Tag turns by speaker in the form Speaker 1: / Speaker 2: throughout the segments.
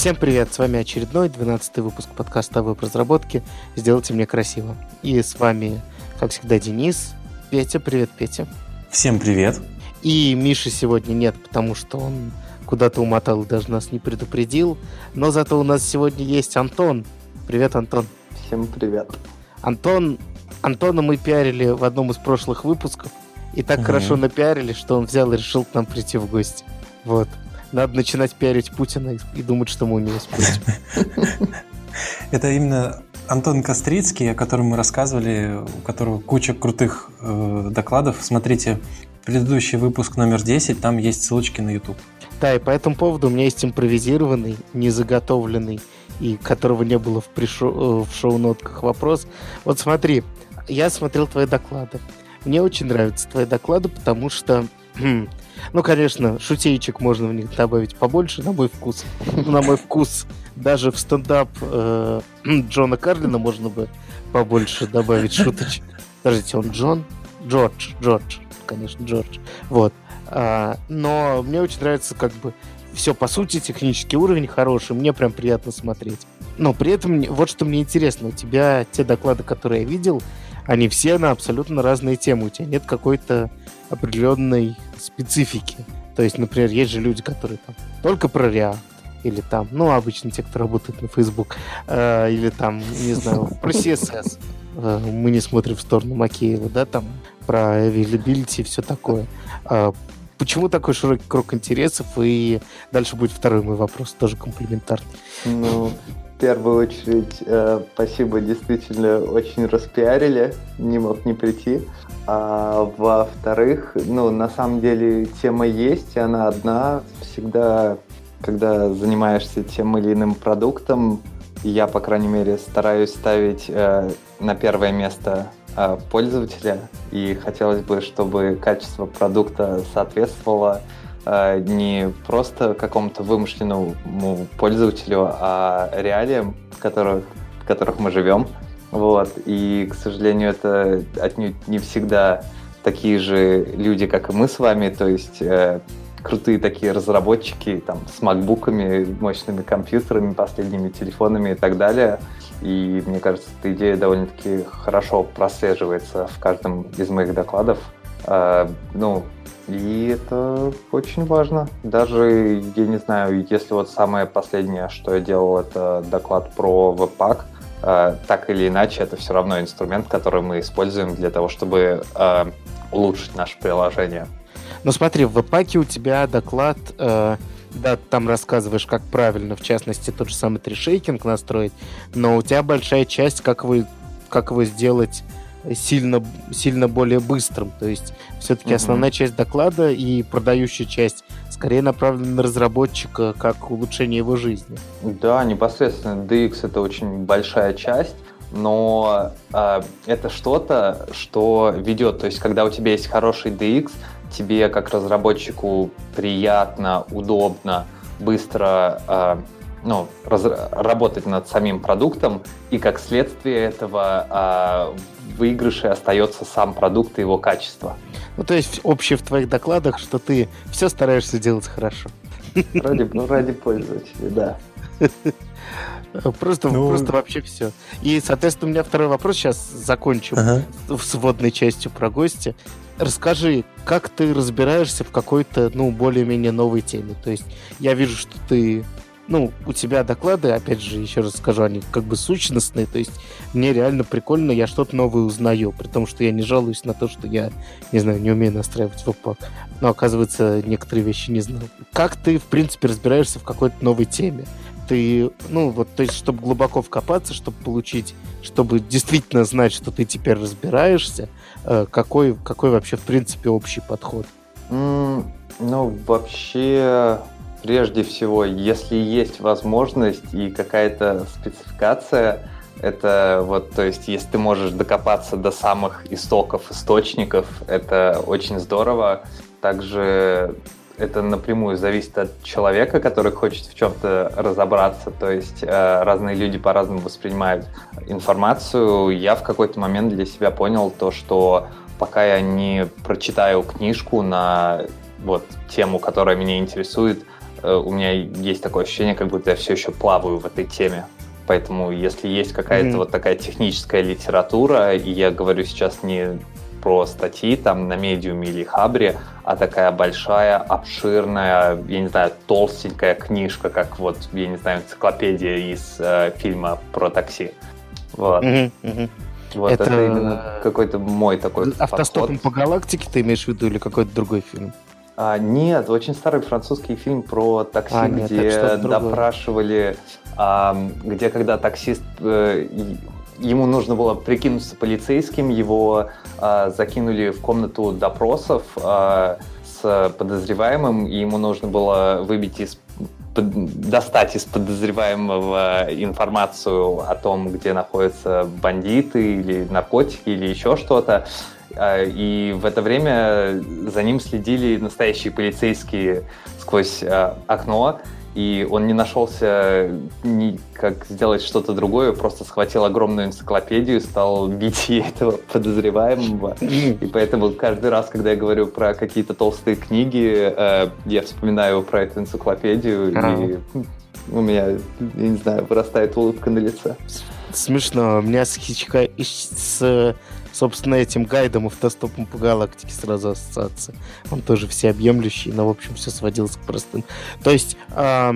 Speaker 1: Всем привет, с вами очередной 12 выпуск подкаста о веб-разработке «Сделайте мне красиво». И с вами, как всегда, Денис. Петя, привет, Петя.
Speaker 2: Всем привет.
Speaker 1: И Миши сегодня нет, потому что он куда-то умотал и даже нас не предупредил. Но зато у нас сегодня есть Антон. Привет, Антон.
Speaker 3: Всем привет.
Speaker 1: Антон, Антона мы пиарили в одном из прошлых выпусков. И так угу. хорошо напиарили, что он взял и решил к нам прийти в гости. Вот. Надо начинать пиарить Путина и думать, что мы у него спросим.
Speaker 2: Это именно Антон Кострицкий, о котором мы рассказывали, у которого куча крутых э, докладов. Смотрите, предыдущий выпуск номер 10, там есть ссылочки на YouTube.
Speaker 1: Да, и по этому поводу у меня есть импровизированный, незаготовленный, и которого не было в, пришо... Э, в шоу-нотках вопрос. Вот смотри, я смотрел твои доклады. Мне очень нравятся твои доклады, потому что Ну, конечно, шутеечек можно в них добавить побольше, на мой вкус. На мой вкус, даже в стендап э, Джона Карлина можно бы побольше добавить шуточек. Подождите, он Джон? Джордж, Джордж, конечно, Джордж. Вот. А, но мне очень нравится как бы все, по сути, технический уровень хороший, мне прям приятно смотреть. Но при этом вот что мне интересно, у тебя те доклады, которые я видел, они все на абсолютно разные темы. У тебя нет какой-то определенной специфики. То есть, например, есть же люди, которые там только про React, или там, ну, обычно те, кто работает на Facebook, э, или там, не знаю, про CSS. Э, мы не смотрим в сторону Макеева, да, там, про availability и все такое. Э, почему такой широкий круг интересов? И дальше будет второй мой вопрос, тоже комплементарный.
Speaker 3: Ну, в первую очередь, э, спасибо, действительно очень распиарили, не мог не прийти. А во-вторых, ну, на самом деле тема есть, и она одна. Всегда, когда занимаешься тем или иным продуктом, я, по крайней мере, стараюсь ставить э, на первое место э, пользователя, и хотелось бы, чтобы качество продукта соответствовало Э, не просто какому-то вымышленному пользователю, а реалиям, в которых, в которых мы живем. Вот. И, к сожалению, это отнюдь не всегда такие же люди, как и мы с вами, то есть э, крутые такие разработчики там, с макбуками, мощными компьютерами, последними телефонами и так далее. И мне кажется, эта идея довольно-таки хорошо прослеживается в каждом из моих докладов. Э, ну, и это очень важно. Даже, я не знаю, если вот самое последнее, что я делал, это доклад про э, так или иначе, это все равно инструмент, который мы используем для того, чтобы э, улучшить наше приложение.
Speaker 1: Ну смотри, в веб-паке у тебя доклад, э, да, там рассказываешь, как правильно, в частности, тот же самый трешейкинг настроить, но у тебя большая часть, как вы, как его сделать сильно, сильно более быстрым. То есть все-таки mm-hmm. основная часть доклада и продающая часть скорее направлена на разработчика как улучшение его жизни.
Speaker 3: Да, непосредственно DX это очень большая часть, но э, это что-то, что ведет. То есть, когда у тебя есть хороший DX, тебе как разработчику приятно, удобно, быстро э, ну, раз, работать над самим продуктом, и как следствие этого э, выигрыше остается сам продукт и его качество.
Speaker 1: Ну, то есть общее в твоих докладах, что ты все стараешься делать хорошо.
Speaker 3: Ради, ну, ради пользователей, да.
Speaker 1: Просто, ну... просто вообще все. И, соответственно, у меня второй вопрос. Сейчас закончим ага. с вводной частью про гостя. Расскажи, как ты разбираешься в какой-то, ну, более-менее новой теме? То есть я вижу, что ты ну, у тебя доклады, опять же, еще раз скажу, они как бы сущностные, то есть мне реально прикольно, я что-то новое узнаю, при том, что я не жалуюсь на то, что я, не знаю, не умею настраивать веб но, оказывается, некоторые вещи не знаю. Как ты, в принципе, разбираешься в какой-то новой теме? Ты, ну, вот, то есть, чтобы глубоко вкопаться, чтобы получить, чтобы действительно знать, что ты теперь разбираешься, э, какой, какой вообще, в принципе, общий подход?
Speaker 3: Mm, ну, вообще, Прежде всего, если есть возможность и какая-то спецификация, это вот, то есть, если ты можешь докопаться до самых истоков, источников, это очень здорово. Также это напрямую зависит от человека, который хочет в чем-то разобраться. То есть э, разные люди по-разному воспринимают информацию. Я в какой-то момент для себя понял то, что пока я не прочитаю книжку на вот тему, которая меня интересует, у меня есть такое ощущение, как будто я все еще плаваю в этой теме. Поэтому, если есть какая-то mm-hmm. вот такая техническая литература, и я говорю сейчас не про статьи там на медиуме или хабре, а такая большая, обширная, я не знаю, толстенькая книжка, как вот, я не знаю, энциклопедия из э, фильма про такси. Вот. Mm-hmm, mm-hmm. Вот это, это именно какой-то мой такой
Speaker 1: Автостопом подход. по галактике ты имеешь в виду или какой-то другой фильм?
Speaker 3: А, нет, очень старый французский фильм про такси, а, нет, где допрашивали, а, где когда таксист э, ему нужно было прикинуться полицейским, его а, закинули в комнату допросов а, с подозреваемым, и ему нужно было выбить из достать из подозреваемого информацию о том, где находятся бандиты или наркотики или еще что-то. А, и в это время за ним следили настоящие полицейские сквозь а, окно, и он не нашелся ни как сделать что-то другое, просто схватил огромную энциклопедию, стал бить этого подозреваемого. И поэтому каждый раз, когда я говорю про какие-то толстые книги, э, я вспоминаю про эту энциклопедию, и у меня, я не знаю, вырастает улыбка на лице.
Speaker 1: Смешно. У меня с Хичка... с собственно, этим гайдом автостопом по галактике сразу ассоциация. Он тоже всеобъемлющий, но, в общем, все сводилось к простым. То есть, э,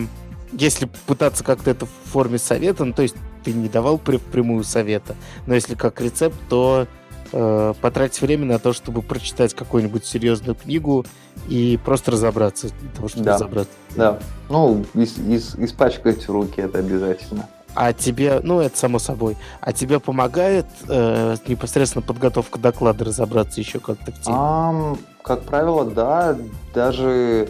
Speaker 1: если пытаться как-то это в форме совета, ну, то есть ты не давал прямую совета, но если как рецепт, то э, потратить время на то, чтобы прочитать какую-нибудь серьезную книгу и просто разобраться для того, чтобы
Speaker 3: да.
Speaker 1: разобраться.
Speaker 3: Да. Ну, ис- ис- испачкать руки это обязательно
Speaker 1: а тебе, ну, это само собой, а тебе помогает э, непосредственно подготовка доклада разобраться еще как-то теме?
Speaker 3: Um, как правило, да. Даже,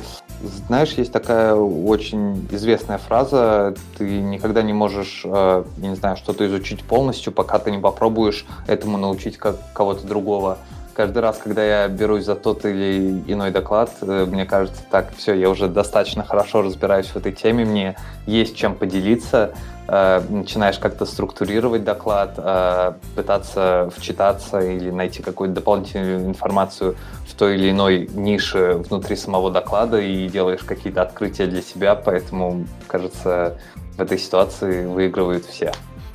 Speaker 3: знаешь, есть такая очень известная фраза, ты никогда не можешь, э, не знаю, что-то изучить полностью, пока ты не попробуешь этому научить как кого-то другого каждый раз, когда я берусь за тот или иной доклад, э, мне кажется, так, все, я уже достаточно хорошо разбираюсь в этой теме, мне есть чем поделиться, э, начинаешь как-то структурировать доклад, э, пытаться вчитаться или найти какую-то дополнительную информацию в той или иной нише внутри самого доклада и делаешь какие-то открытия для себя, поэтому, кажется, в этой ситуации выигрывают все.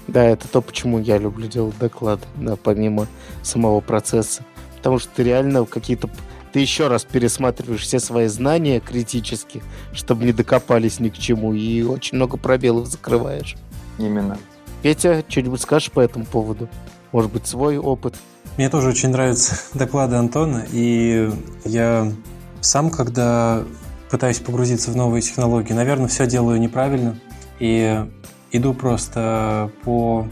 Speaker 1: Да, это то, почему я люблю делать доклад, да, помимо самого процесса потому что ты реально какие-то ты еще раз пересматриваешь все свои знания критически, чтобы не докопались ни к чему, и очень много пробелов закрываешь.
Speaker 3: Именно.
Speaker 1: Петя, что-нибудь скажешь по этому поводу? Может быть, свой опыт?
Speaker 2: Мне тоже очень нравятся доклады Антона, и я сам, когда пытаюсь погрузиться в новые технологии, наверное, все делаю неправильно, и иду просто по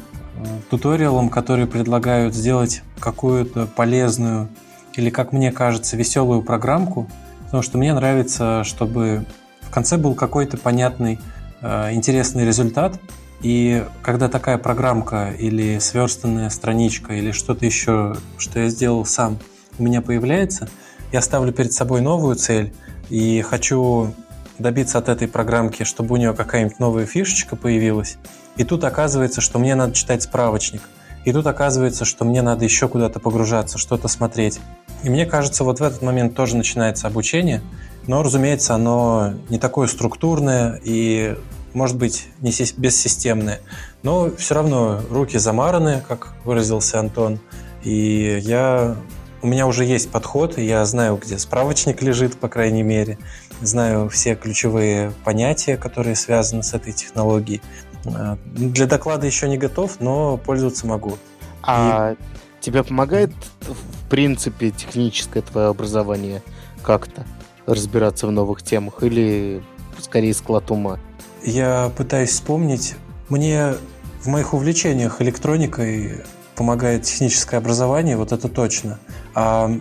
Speaker 2: туториалам, которые предлагают сделать какую-то полезную или, как мне кажется, веселую программку, потому что мне нравится, чтобы в конце был какой-то понятный, э, интересный результат, и когда такая программка или сверстанная страничка или что-то еще, что я сделал сам, у меня появляется, я ставлю перед собой новую цель и хочу добиться от этой программки, чтобы у нее какая-нибудь новая фишечка появилась. И тут оказывается, что мне надо читать справочник. И тут оказывается, что мне надо еще куда-то погружаться, что-то смотреть. И мне кажется, вот в этот момент тоже начинается обучение, но, разумеется, оно не такое структурное и, может быть, не бессистемное. Но все равно руки замараны, как выразился Антон. И я у меня уже есть подход, я знаю, где справочник лежит, по крайней мере. Знаю все ключевые понятия, которые связаны с этой технологией. А, для доклада еще не готов, но пользоваться могу.
Speaker 1: А и... тебе помогает, в принципе, техническое твое образование как-то разбираться в новых темах или скорее склад ума?
Speaker 2: Я пытаюсь вспомнить. Мне в моих увлечениях электроникой помогает техническое образование, вот это точно. А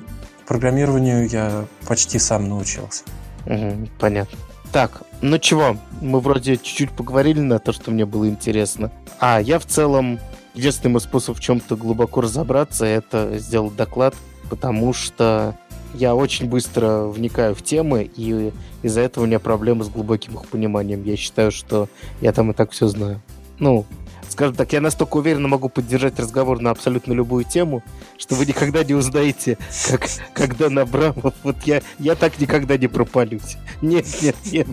Speaker 2: программированию я почти сам научился.
Speaker 1: Угу, понятно. Так, ну чего, мы вроде чуть-чуть поговорили на то, что мне было интересно. А я в целом, единственный способ в чем-то глубоко разобраться, это сделать доклад, потому что я очень быстро вникаю в темы, и из-за этого у меня проблемы с глубоким их пониманием. Я считаю, что я там и так все знаю. Ну, скажем так, я настолько уверенно могу поддержать разговор на абсолютно любую тему, что вы никогда не узнаете, как, когда на Брамов, вот я, я так никогда не пропалюсь. Нет, нет, нет.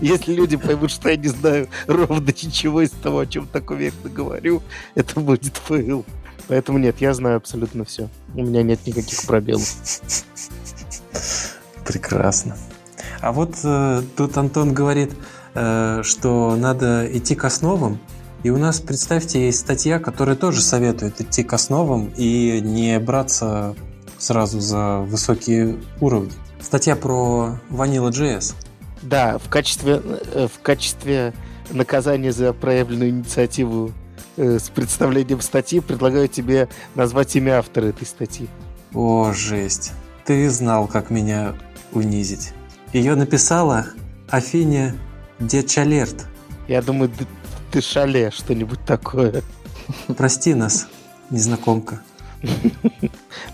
Speaker 1: Если люди поймут, что я не знаю ровно ничего из того, о чем так уверенно говорю, это будет fail. Поэтому нет, я знаю абсолютно все. У меня нет никаких пробелов.
Speaker 2: Прекрасно. А вот э, тут Антон говорит, э, что надо идти к основам. И у нас, представьте, есть статья, которая тоже советует идти к основам и не браться сразу за высокие уровни. Статья про Vanilla.js.
Speaker 1: Да, в качестве, э, в качестве наказания за проявленную инициативу э, с представлением статьи предлагаю тебе назвать имя автора этой статьи.
Speaker 2: О, жесть. Ты знал, как меня унизить. Ее написала Афиня Дечалерт.
Speaker 1: Я думаю, ты, шале, что-нибудь такое.
Speaker 2: Прости нас, незнакомка.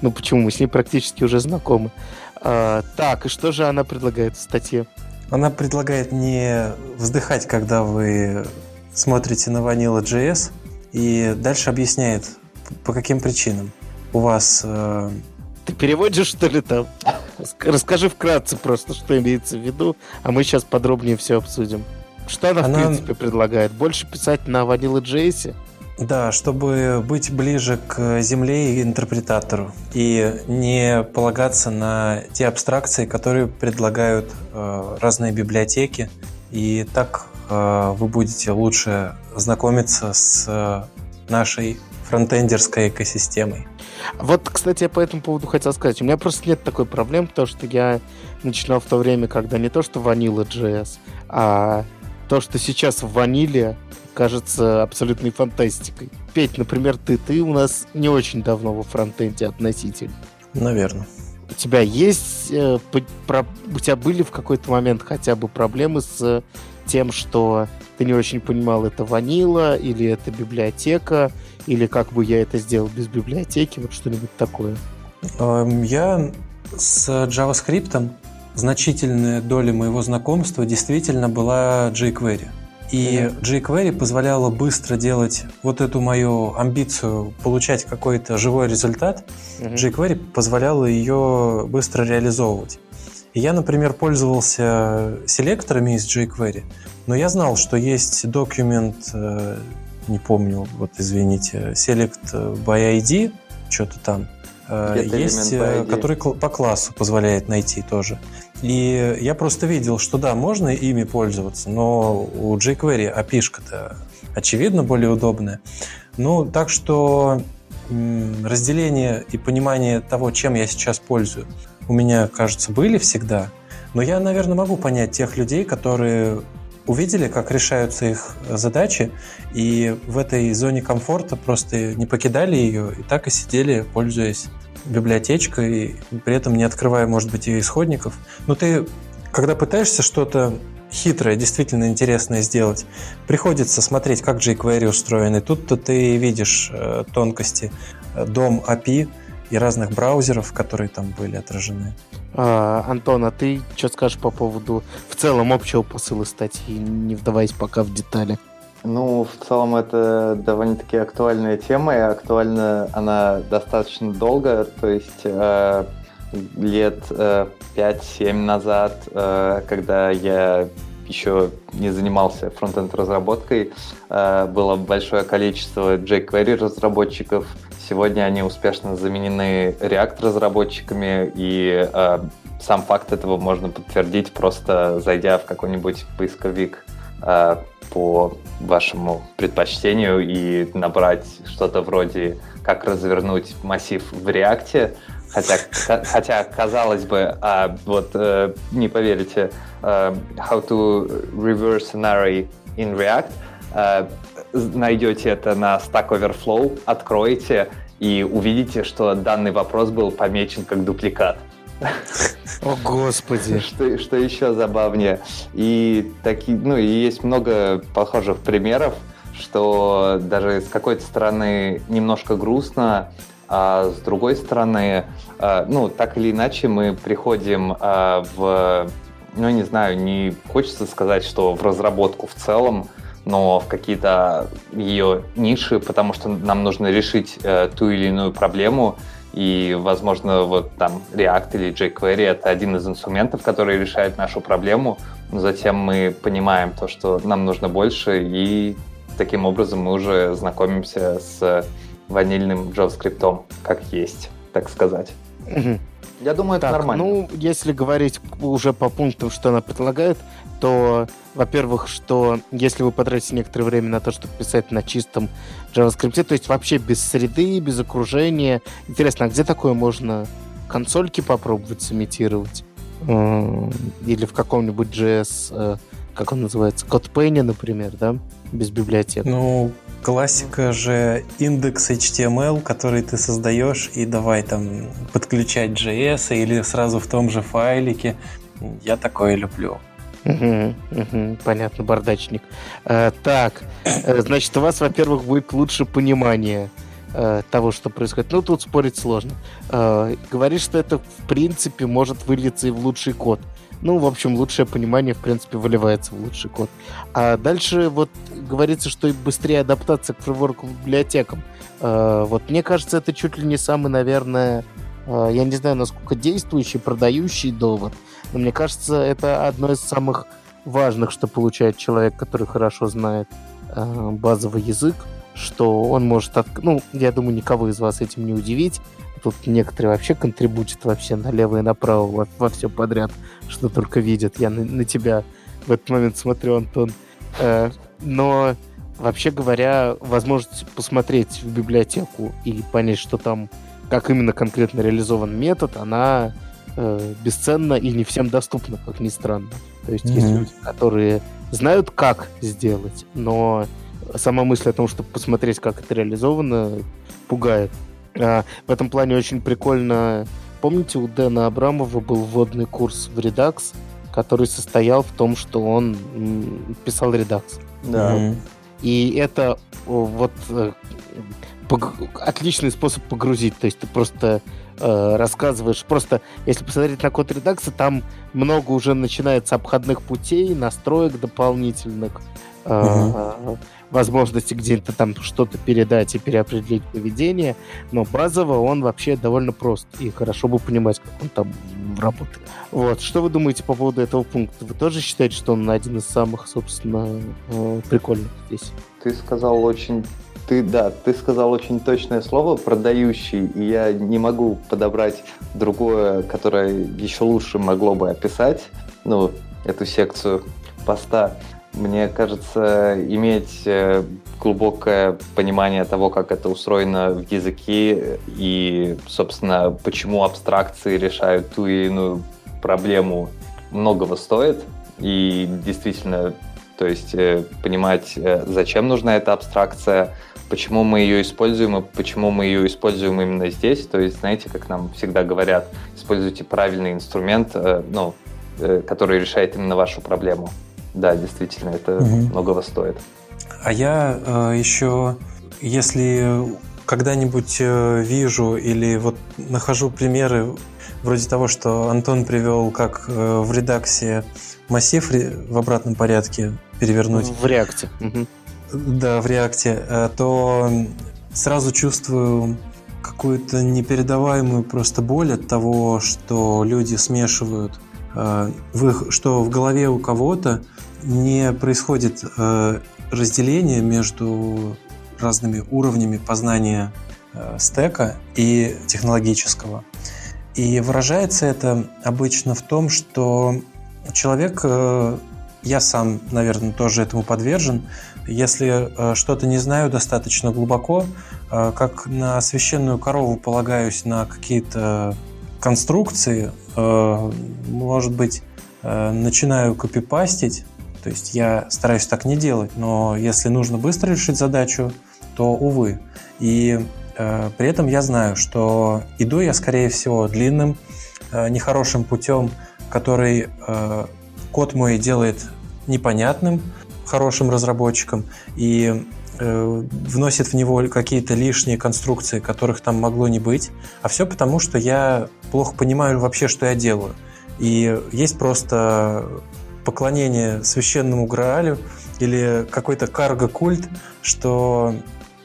Speaker 1: Ну почему? Мы с ней практически уже знакомы. А, так, и что же она предлагает в статье?
Speaker 2: Она предлагает не вздыхать, когда вы смотрите на Vanilla.js, и дальше объясняет, по каким причинам. У вас... Э...
Speaker 1: Ты переводишь, что ли, там? Расскажи вкратце просто, что имеется в виду, а мы сейчас подробнее все обсудим. Что она, она... в принципе, предлагает? Больше писать на Vanilla.js?
Speaker 2: Да, чтобы быть ближе к земле и интерпретатору и не полагаться на те абстракции, которые предлагают э, разные библиотеки. И так э, вы будете лучше знакомиться с э, нашей фронтендерской экосистемой.
Speaker 1: Вот, кстати, я по этому поводу хотел сказать. У меня просто нет такой проблемы, потому что я начинал в то время, когда не то что Vanilla.js, а то, что сейчас в ваниле кажется абсолютной фантастикой. Петь, например, ты, ты у нас не очень давно во фронтенде относительно.
Speaker 2: Наверное.
Speaker 1: У тебя есть, э, про, у тебя были в какой-то момент хотя бы проблемы с тем, что ты не очень понимал, это ванила или это библиотека, или как бы я это сделал без библиотеки, вот что-нибудь такое?
Speaker 2: Эм, я с JavaScript значительная доля моего знакомства действительно была jQuery. И jQuery позволяла быстро делать вот эту мою амбицию получать какой-то живой результат. JQuery позволяла ее быстро реализовывать. И я, например, пользовался селекторами из jQuery, но я знал, что есть документ, э, не помню, вот извините, select by ID, что-то там, есть, э, который по классу позволяет найти тоже. И я просто видел, что да, можно ими пользоваться, но у jQuery API-шка-то очевидно более удобная. Ну, так что разделение и понимание того, чем я сейчас пользую, у меня, кажется, были всегда. Но я, наверное, могу понять тех людей, которые увидели, как решаются их задачи, и в этой зоне комфорта просто не покидали ее, и так и сидели, пользуясь библиотечкой, при этом не открывая, может быть, ее исходников. Но ты, когда пытаешься что-то хитрое, действительно интересное сделать, приходится смотреть, как jQuery устроен. И тут-то ты видишь э, тонкости э, дом API и разных браузеров, которые там были отражены.
Speaker 1: А, Антон, а ты что скажешь по поводу в целом общего посыла статьи, не вдаваясь пока в детали?
Speaker 3: Ну, в целом это довольно-таки актуальная тема, и актуальна она достаточно долго, то есть э, лет э, 5-7 назад, э, когда я еще не занимался фронтенд разработкой, э, было большое количество jQuery разработчиков. Сегодня они успешно заменены React разработчиками, и э, сам факт этого можно подтвердить просто зайдя в какой-нибудь поисковик по вашему предпочтению и набрать что-то вроде как развернуть массив в реакте, хотя, хотя казалось бы, а, вот э, не поверите, э, how to reverse an array in React, э, найдете это на Stack Overflow, откроете и увидите, что данный вопрос был помечен как дупликат.
Speaker 1: О, Господи.
Speaker 3: Что, что еще забавнее. И, такие, ну, и есть много похожих примеров, что даже с какой-то стороны немножко грустно, а с другой стороны, а, ну, так или иначе мы приходим а, в, ну, не знаю, не хочется сказать, что в разработку в целом, но в какие-то ее ниши, потому что нам нужно решить э, ту или иную проблему, и, возможно, вот там React или jQuery — это один из инструментов, который решает нашу проблему, но затем мы понимаем то, что нам нужно больше, и таким образом мы уже знакомимся с ванильным JavaScript, как есть, так сказать.
Speaker 1: Я думаю, это так, нормально. Ну, если говорить уже по пунктам, что она предлагает, то, во-первых, что если вы потратите некоторое время на то, чтобы писать на чистом JavaScript, то есть вообще без среды, без окружения, интересно, а где такое можно консольки попробовать сымитировать? Или в каком-нибудь JS, э, как он называется, CodePen, например, да? Без библиотек.
Speaker 2: Ну, Классика же индекс HTML, который ты создаешь, и давай там подключать JS или сразу в том же файлике. Я такое люблю.
Speaker 1: Понятно, бардачник. А, так, э, значит, у вас, во-первых, будет лучше понимание а, того, что происходит. Ну, тут спорить сложно. А, говоришь, что это, в принципе, может вылиться и в лучший код. Ну, в общем, лучшее понимание, в принципе, выливается в лучший код. А дальше вот говорится, что и быстрее адаптация к фреймворку библиотекам. А, вот мне кажется, это чуть ли не самый, наверное, я не знаю, насколько действующий, продающий довод, но мне кажется, это одно из самых важных, что получает человек, который хорошо знает а, базовый язык, что он может... От... Ну, я думаю, никого из вас этим не удивить, Тут некоторые вообще контрибутят вообще налево и направо во, во все подряд, что только видят. Я на, на тебя в этот момент смотрю, Антон. Э, но вообще говоря, возможность посмотреть в библиотеку и понять, что там, как именно конкретно реализован метод, она э, бесценна и не всем доступна, как ни странно. То есть mm-hmm. есть люди, которые знают, как сделать, но сама мысль о том, чтобы посмотреть, как это реализовано, пугает. А, в этом плане очень прикольно. Помните, у Дэна Абрамова был вводный курс в Redux, который состоял в том, что он писал Redux.
Speaker 3: Да. Mm-hmm.
Speaker 1: И это вот э, отличный способ погрузить. То есть ты просто э, рассказываешь. Просто, если посмотреть на код редакса, там много уже начинается обходных путей, настроек дополнительных. Uh-huh возможности где-то там что-то передать и переопределить поведение, но базово он вообще довольно прост, и хорошо бы понимать, как он там работает. Вот, что вы думаете по поводу этого пункта? Вы тоже считаете, что он один из самых, собственно, э, прикольных здесь?
Speaker 3: Ты сказал очень ты, да, ты сказал очень точное слово продающий, и я не могу подобрать другое, которое еще лучше могло бы описать, ну, эту секцию поста. Мне кажется, иметь э, глубокое понимание того, как это устроено в языке и, собственно, почему абстракции решают ту или иную проблему, многого стоит. И действительно, то есть э, понимать, э, зачем нужна эта абстракция, почему мы ее используем и почему мы ее используем именно здесь. То есть, знаете, как нам всегда говорят, используйте правильный инструмент, ну, который решает именно вашу проблему. Да, действительно, это угу. многого стоит.
Speaker 2: А я э, еще, если когда-нибудь э, вижу или вот нахожу примеры вроде того, что Антон привел, как э, в редаксе массив в обратном порядке перевернуть.
Speaker 1: В реакте. Угу.
Speaker 2: Да, в реакте, э, то сразу чувствую какую-то непередаваемую просто боль от того, что люди смешивают э, в их, что в голове у кого-то не происходит э, разделение между разными уровнями познания стека и технологического. И выражается это обычно в том, что человек, я сам, наверное, тоже этому подвержен, если что-то не знаю достаточно глубоко, как на священную корову полагаюсь на какие-то конструкции, может быть, начинаю копипастить, то есть я стараюсь так не делать, но если нужно быстро решить задачу, то увы. И э, при этом я знаю, что иду я, скорее всего, длинным, э, нехорошим путем, который э, код мой делает непонятным хорошим разработчикам и э, вносит в него какие-то лишние конструкции, которых там могло не быть. А все потому, что я плохо понимаю вообще, что я делаю. И есть просто поклонение священному Граалю или какой-то карго-культ, что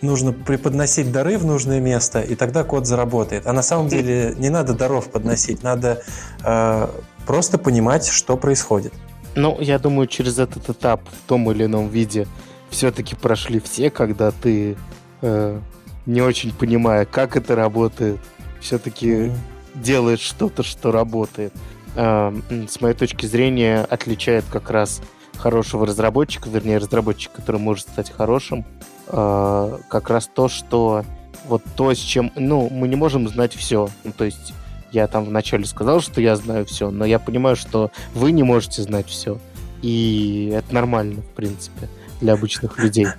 Speaker 2: нужно преподносить дары в нужное место, и тогда код заработает. А на самом деле не надо даров подносить, надо э, просто понимать, что происходит.
Speaker 1: Ну, я думаю, через этот этап в том или ином виде все-таки прошли все, когда ты, э, не очень понимая, как это работает, все-таки mm-hmm. делаешь что-то, что работает. Э, с моей точки зрения, отличает как раз хорошего разработчика, вернее, разработчика, который может стать хорошим, э, как раз то, что вот то, с чем... Ну, мы не можем знать все. Ну, то есть я там вначале сказал, что я знаю все, но я понимаю, что вы не можете знать все. И это нормально, в принципе, для обычных людей.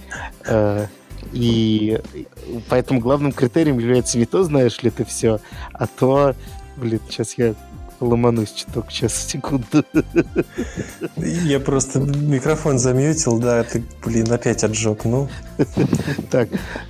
Speaker 1: Э, и поэтому главным критерием является не то, знаешь ли ты все, а то, блин, сейчас я ломанусь чуток, сейчас, секунду.
Speaker 2: Я просто микрофон замьютил, да, ты, блин, опять отжег, ну.
Speaker 1: Так,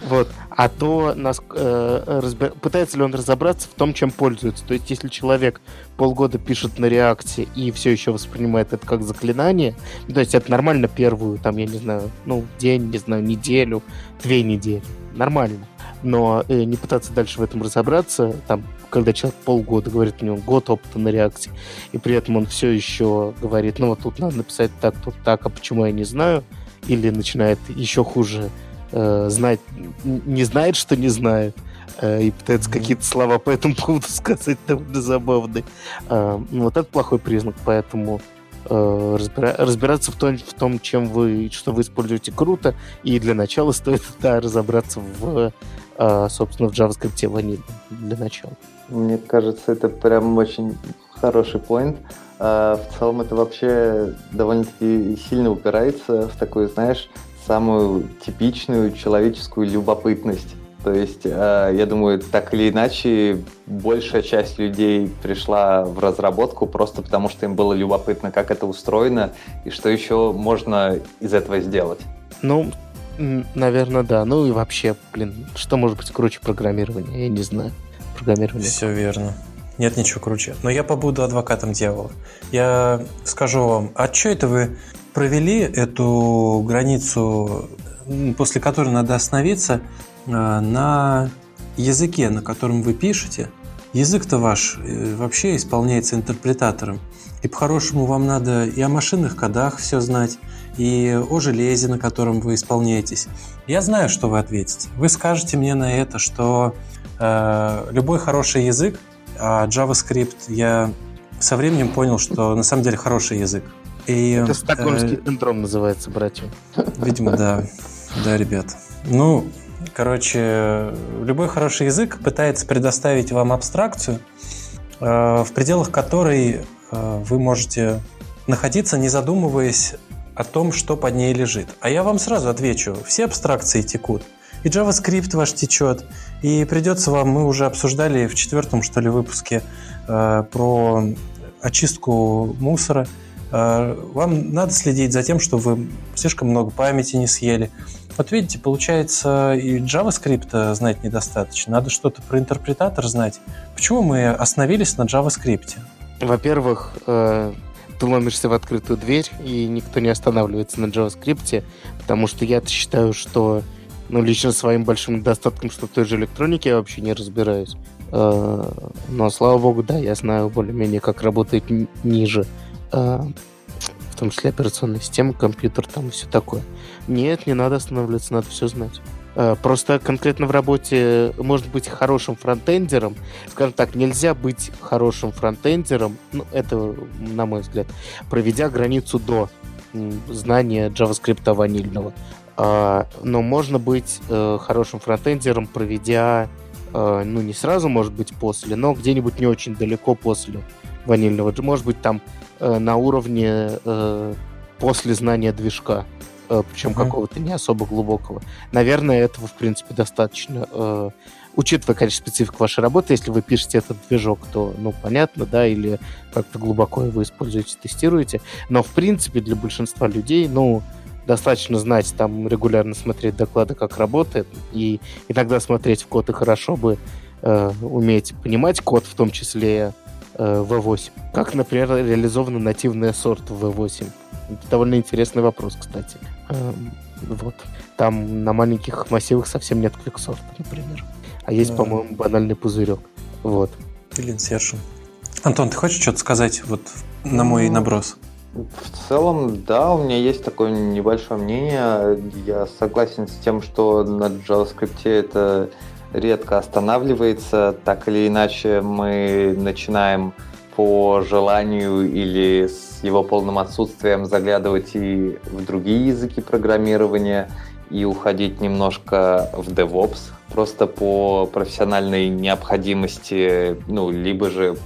Speaker 1: вот. А то нас, э, разбер... пытается ли он разобраться в том, чем пользуется. То есть, если человек полгода пишет на реакции и все еще воспринимает это как заклинание, то есть это нормально первую, там, я не знаю, ну, день, не знаю, неделю, две недели. Нормально но э, не пытаться дальше в этом разобраться, там, когда человек полгода говорит, у него год опыта на реакции, и при этом он все еще говорит, ну вот тут надо написать так, тут так, а почему я не знаю, или начинает еще хуже э, знать, не знает, что не знает, э, и пытается какие-то слова по этому поводу сказать довольно забавные. Э, ну, вот это плохой признак, поэтому э, разбира- разбираться в том, в том, чем вы, что вы используете, круто, и для начала стоит да, разобраться в а, собственно, в JavaScript ваниль для начала.
Speaker 3: Мне кажется, это прям очень хороший поинт. А, в целом это вообще довольно-таки сильно упирается в такую, знаешь, самую типичную человеческую любопытность. То есть, а, я думаю, так или иначе, большая часть людей пришла в разработку просто потому, что им было любопытно, как это устроено и что еще можно из этого сделать.
Speaker 1: Ну, Наверное, да. Ну и вообще, блин, что может быть круче программирования? Я не знаю. Программирование.
Speaker 2: Все верно. Нет ничего круче. Но я побуду адвокатом дьявола. Я скажу вам, а что это вы провели эту границу, после которой надо остановиться, а, на языке, на котором вы пишете? Язык-то ваш э, вообще исполняется интерпретатором. И по-хорошему вам надо и о машинных кодах все знать, и о железе, на котором вы исполняетесь. Я знаю, что вы ответите. Вы скажете мне на это, что э, любой хороший язык, а JavaScript я со временем понял, что на самом деле хороший язык.
Speaker 1: И, это стокгольмский э, синдром называется, братья.
Speaker 2: Видимо, да. Да, ребят. Ну, короче, любой хороший язык пытается предоставить вам абстракцию, э, в пределах которой э, вы можете находиться, не задумываясь о том, что под ней лежит. А я вам сразу отвечу, все абстракции текут. И JavaScript ваш течет, и придется вам, мы уже обсуждали в четвертом, что ли, выпуске э, про очистку мусора. Э, вам надо следить за тем, что вы слишком много памяти не съели. Вот видите, получается, и JavaScript знать недостаточно. Надо что-то про интерпретатор знать. Почему мы остановились на JavaScript?
Speaker 1: Во-первых, э, ты ломишься в открытую дверь, и никто не останавливается на JavaScript, потому что я считаю, что ну, лично своим большим недостатком, что в той же электронике я вообще не разбираюсь. Э, но, слава богу, да, я знаю более-менее, как работает ниже, э, в том числе операционная система, компьютер, там и все такое. Нет, не надо останавливаться, надо все знать. Э, просто конкретно в работе можно быть хорошим фронтендером. Скажем так, нельзя быть хорошим фронтендером, ну, это, на мой взгляд, проведя границу до знания JavaScript ванильного. А, но можно быть э, хорошим фронтендером, проведя, э, ну, не сразу, может быть, после, но где-нибудь не очень далеко после ванильного. Может быть, там на уровне после знания движка. Э, причем uh-huh. какого-то не особо глубокого. Наверное, этого, в принципе, достаточно. Э, учитывая, конечно, специфику вашей работы, если вы пишете этот движок, то, ну, понятно, да, или как-то глубоко его используете, тестируете. Но, в принципе, для большинства людей, ну, достаточно знать, там, регулярно смотреть доклады, как работает, и иногда смотреть в код, и хорошо бы э, уметь понимать код, в том числе э, V8. Как, например, реализована нативная сорт в V8? Это довольно интересный вопрос, кстати. Эм, вот. Там на маленьких массивах совсем нет квиксорта, например. А есть, да. по-моему, банальный пузырек. Вот.
Speaker 2: Или инсершн. Антон, ты хочешь что-то сказать вот на мой ну, наброс?
Speaker 3: В целом, да, у меня есть такое небольшое мнение. Я согласен с тем, что на JavaScript это редко останавливается. Так или иначе, мы начинаем по желанию или с его полным отсутствием заглядывать и в другие языки программирования, и уходить немножко в DevOps, просто по профессиональной необходимости, ну, либо же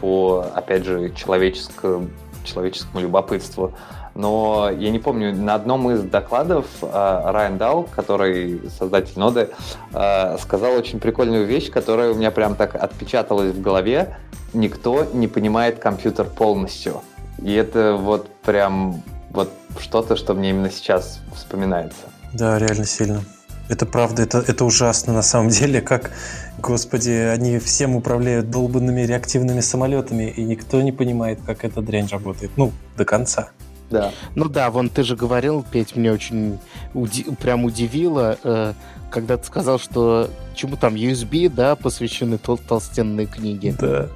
Speaker 3: по, опять же, человеческому, человеческому любопытству. Но я не помню, на одном из докладов э, Райан Дал, который создатель ноды, э, сказал очень прикольную вещь, которая у меня прям так отпечаталась в голове. Никто не понимает компьютер полностью. И это вот прям вот что-то, что мне именно сейчас вспоминается.
Speaker 2: Да, реально сильно. Это правда, это, это ужасно на самом деле, как, господи, они всем управляют долбанными реактивными самолетами, и никто не понимает, как эта дрянь работает. Ну, до конца.
Speaker 1: Да. Ну да, вон ты же говорил, Петь, мне очень уди- прям удивило, э, когда ты сказал, что чему там USB, да, посвящены тол- толстенные книги.
Speaker 2: Да.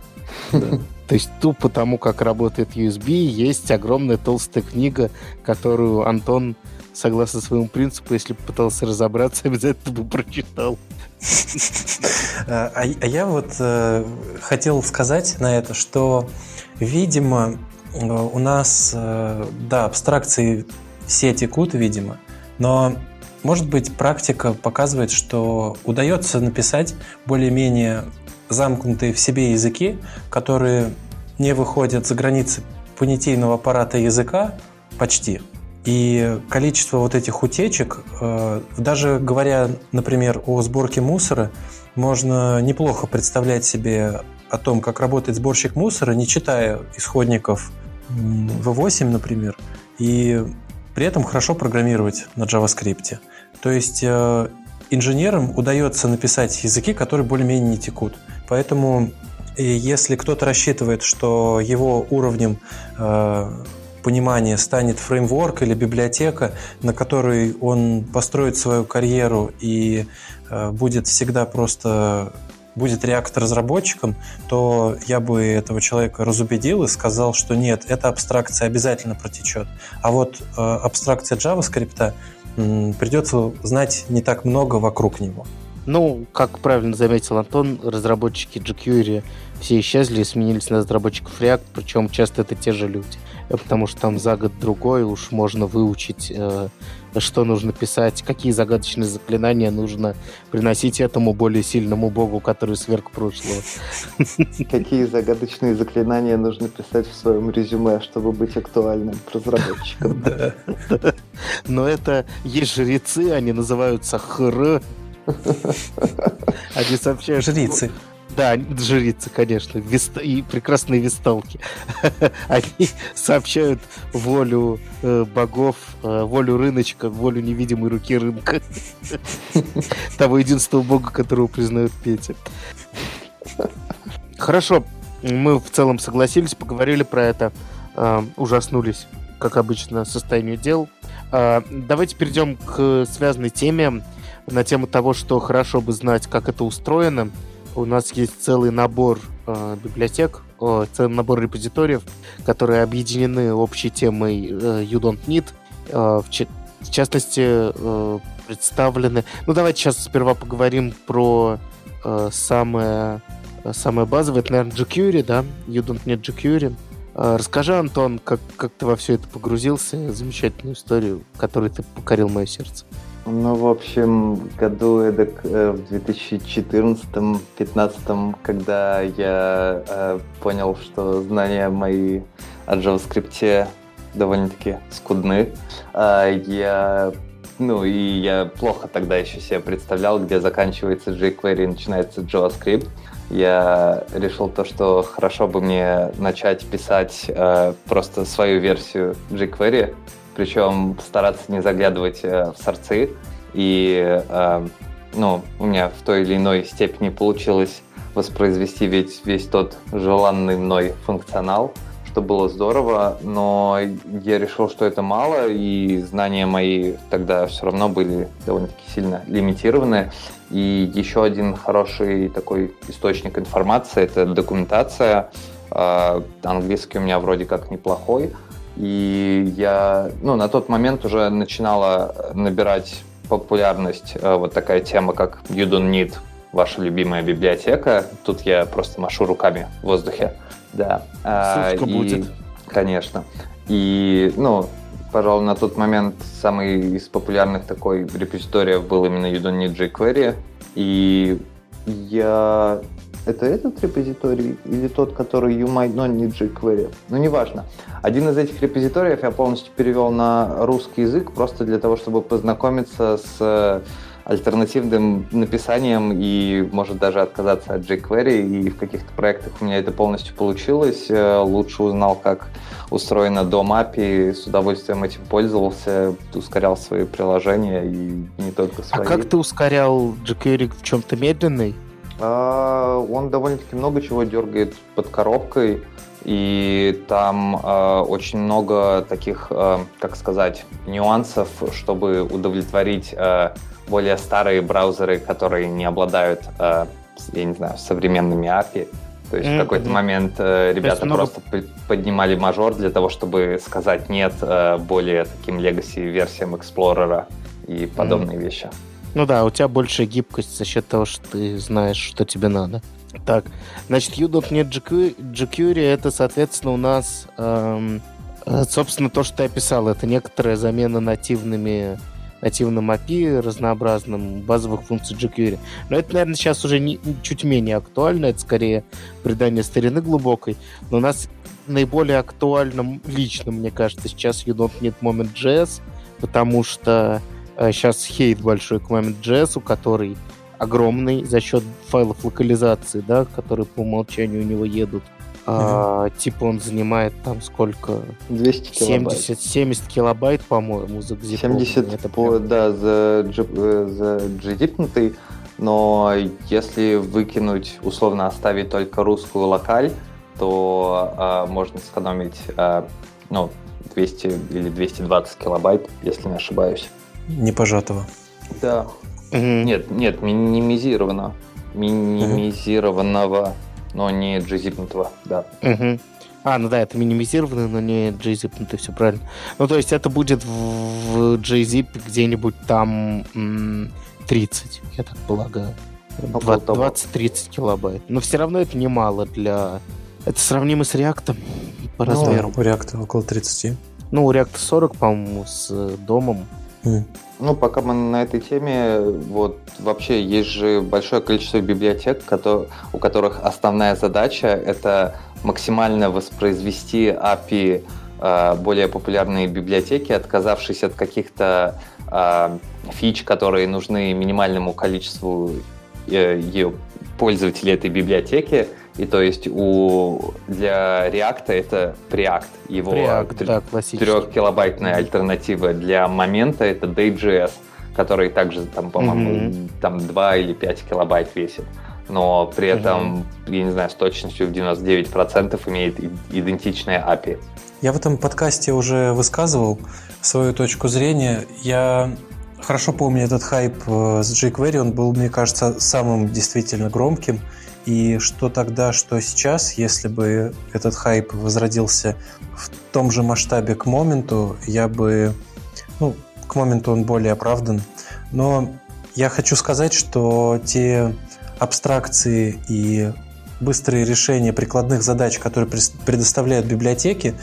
Speaker 1: То есть тупо тому, как работает USB, есть огромная толстая книга, которую Антон согласно своему принципу, если бы пытался разобраться, обязательно бы прочитал.
Speaker 2: А, а я вот э, хотел сказать на это, что, видимо, э, у нас, э, да, абстракции все текут, видимо, но, может быть, практика показывает, что удается написать более-менее замкнутые в себе языки, которые не выходят за границы понятийного аппарата языка почти, и количество вот этих утечек, э, даже говоря, например, о сборке мусора, можно неплохо представлять себе о том, как работает сборщик мусора, не читая исходников V8, например, и при этом хорошо программировать на JavaScript. То есть э, инженерам удается написать языки, которые более-менее не текут. Поэтому если кто-то рассчитывает, что его уровнем э, понимания станет фреймворк или библиотека, на которой он построит свою карьеру и э, будет всегда просто будет React разработчиком, то я бы этого человека разубедил и сказал, что нет, эта абстракция обязательно протечет. А вот э, абстракция JavaScript придется знать не так много вокруг него.
Speaker 1: Ну, как правильно заметил Антон, разработчики jQuery все исчезли и сменились на разработчиков React, причем часто это те же люди. Э, потому что там за год другой уж можно выучить, э, что нужно писать, какие загадочные заклинания нужно приносить этому более сильному богу, который сверх прошлого.
Speaker 3: Какие загадочные заклинания нужно писать в своем резюме, чтобы быть актуальным разработчиком.
Speaker 1: Но это есть жрецы, они называются хр,
Speaker 2: они сообщают... Жрицы.
Speaker 1: Да, жрицы, конечно, вест... и прекрасные весталки. Они сообщают волю э, богов, э, волю рыночка, волю невидимой руки рынка. Того единственного бога, которого признают Петя. Хорошо, мы в целом согласились, поговорили про это, э, ужаснулись, как обычно, состоянию дел. Э, давайте перейдем к связанной теме на тему того, что хорошо бы знать, как это устроено. У нас есть целый набор э, библиотек, э, целый набор репозиториев, которые объединены общей темой э, You Don't Need. Э, в, ч- в частности, э, представлены... Ну, давайте сейчас сперва поговорим про э, самое, самое базовое. Это, наверное, jQuery, да? You Don't Need jQuery. Э, расскажи, Антон, как, как ты во все это погрузился, замечательную историю, которой ты покорил мое сердце.
Speaker 3: Ну, в общем, году эдак э, в 2014-2015, когда я э, понял, что знания мои о JavaScript довольно-таки скудны, э, я ну и я плохо тогда еще себе представлял, где заканчивается jQuery и начинается JavaScript. Я решил то, что хорошо бы мне начать писать э, просто свою версию jQuery, причем стараться не заглядывать э, в сорцы. И, э, ну, у меня в той или иной степени получилось воспроизвести весь, весь тот желанный мной функционал, что было здорово, но я решил, что это мало, и знания мои тогда все равно были довольно-таки сильно лимитированы. И еще один хороший такой источник информации – это документация. А, английский у меня вроде как неплохой, и я ну, на тот момент уже начинала набирать популярность э, вот такая тема, как You Don't Need ваша любимая библиотека. Тут я просто машу руками в воздухе. Да.
Speaker 1: А, Ссылочка и, будет.
Speaker 3: Конечно. И, ну, пожалуй, на тот момент самый из популярных такой репозиториев был именно You Don't Need jQuery. И я... Это этот репозиторий или тот, который You Might Not Need jQuery? Ну, неважно. Один из этих репозиториев я полностью перевел на русский язык просто для того, чтобы познакомиться с альтернативным написанием и может даже отказаться от jQuery. И в каких-то проектах у меня это полностью получилось. Э, лучше узнал, как устроено дом API, с удовольствием этим пользовался, ускорял свои приложения и не только
Speaker 1: свои. А как ты ускорял jQuery в чем-то медленный?
Speaker 3: А, он довольно-таки много чего дергает под коробкой. И там э, очень много таких, э, как сказать, нюансов, чтобы удовлетворить э, более старые браузеры, которые не обладают, э, я не знаю, современными API. То есть mm-hmm. в какой-то момент э, ребята много... просто поднимали мажор для того, чтобы сказать нет э, более таким legacy версиям Explorer и подобные mm-hmm. вещи.
Speaker 1: Ну да, у тебя большая гибкость за счет того, что ты знаешь, что тебе надо. Так, значит, U.NET jQuery это, соответственно, у нас, эм, э, собственно, то, что ты описал, это некоторая замена нативными нативным API, разнообразным базовых функций jQuery. Но это, наверное, сейчас уже не, чуть менее актуально, это скорее придание старины глубокой. Но у нас наиболее актуальным лично, мне кажется, сейчас Don't Need Moment.js, потому что сейчас хейт большой к Moment.js, который огромный за счет файлов локализации, да, которые по умолчанию у него едут. А, типа он занимает там сколько?
Speaker 3: 200 килобайт.
Speaker 1: 70, 70 килобайт, по-моему, за
Speaker 3: GZIP. 70, это по, прям... да, за, э, за GZIP-нутый, но если выкинуть, условно оставить только русскую локаль, то а, можно сэкономить а, ну, 200 или 220 килобайт, если не ошибаюсь.
Speaker 2: Не пожатого.
Speaker 3: Да. Угу. Нет, нет, минимизировано. Минимизированного. Угу но не gzip да.
Speaker 1: Угу. А, ну да, это минимизированный, но не gzip, все правильно. Ну, то есть это будет в gzip где-нибудь там 30, я так полагаю. 20-30 килобайт. Но все равно это немало для... Это сравнимо с реактом по ну, размеру.
Speaker 2: У реакта около 30.
Speaker 1: Ну, у реакта 40, по-моему, с домом.
Speaker 3: Ну, пока мы на этой теме, вот вообще есть же большое количество библиотек, у которых основная задача это максимально воспроизвести API а, более популярные библиотеки, отказавшись от каких-то а, фич, которые нужны минимальному количеству э, пользователей этой библиотеки, и то есть у для React это Preact, его
Speaker 1: Preact, да,
Speaker 3: 3-килобайтная альтернатива. Для момента это Day.js, который также, там, по-моему, mm-hmm. там 2 или 5 килобайт весит. Но при этом, mm-hmm. я не знаю, с точностью в 99% имеет идентичное API.
Speaker 2: Я в этом подкасте уже высказывал свою точку зрения. Я хорошо помню этот хайп э, с jQuery, он был, мне кажется, самым действительно громким. И что тогда, что сейчас, если бы этот хайп возродился в том же масштабе к моменту, я бы... Ну, к моменту он более оправдан. Но я хочу сказать, что те абстракции и быстрые решения прикладных задач, которые предоставляют библиотеки,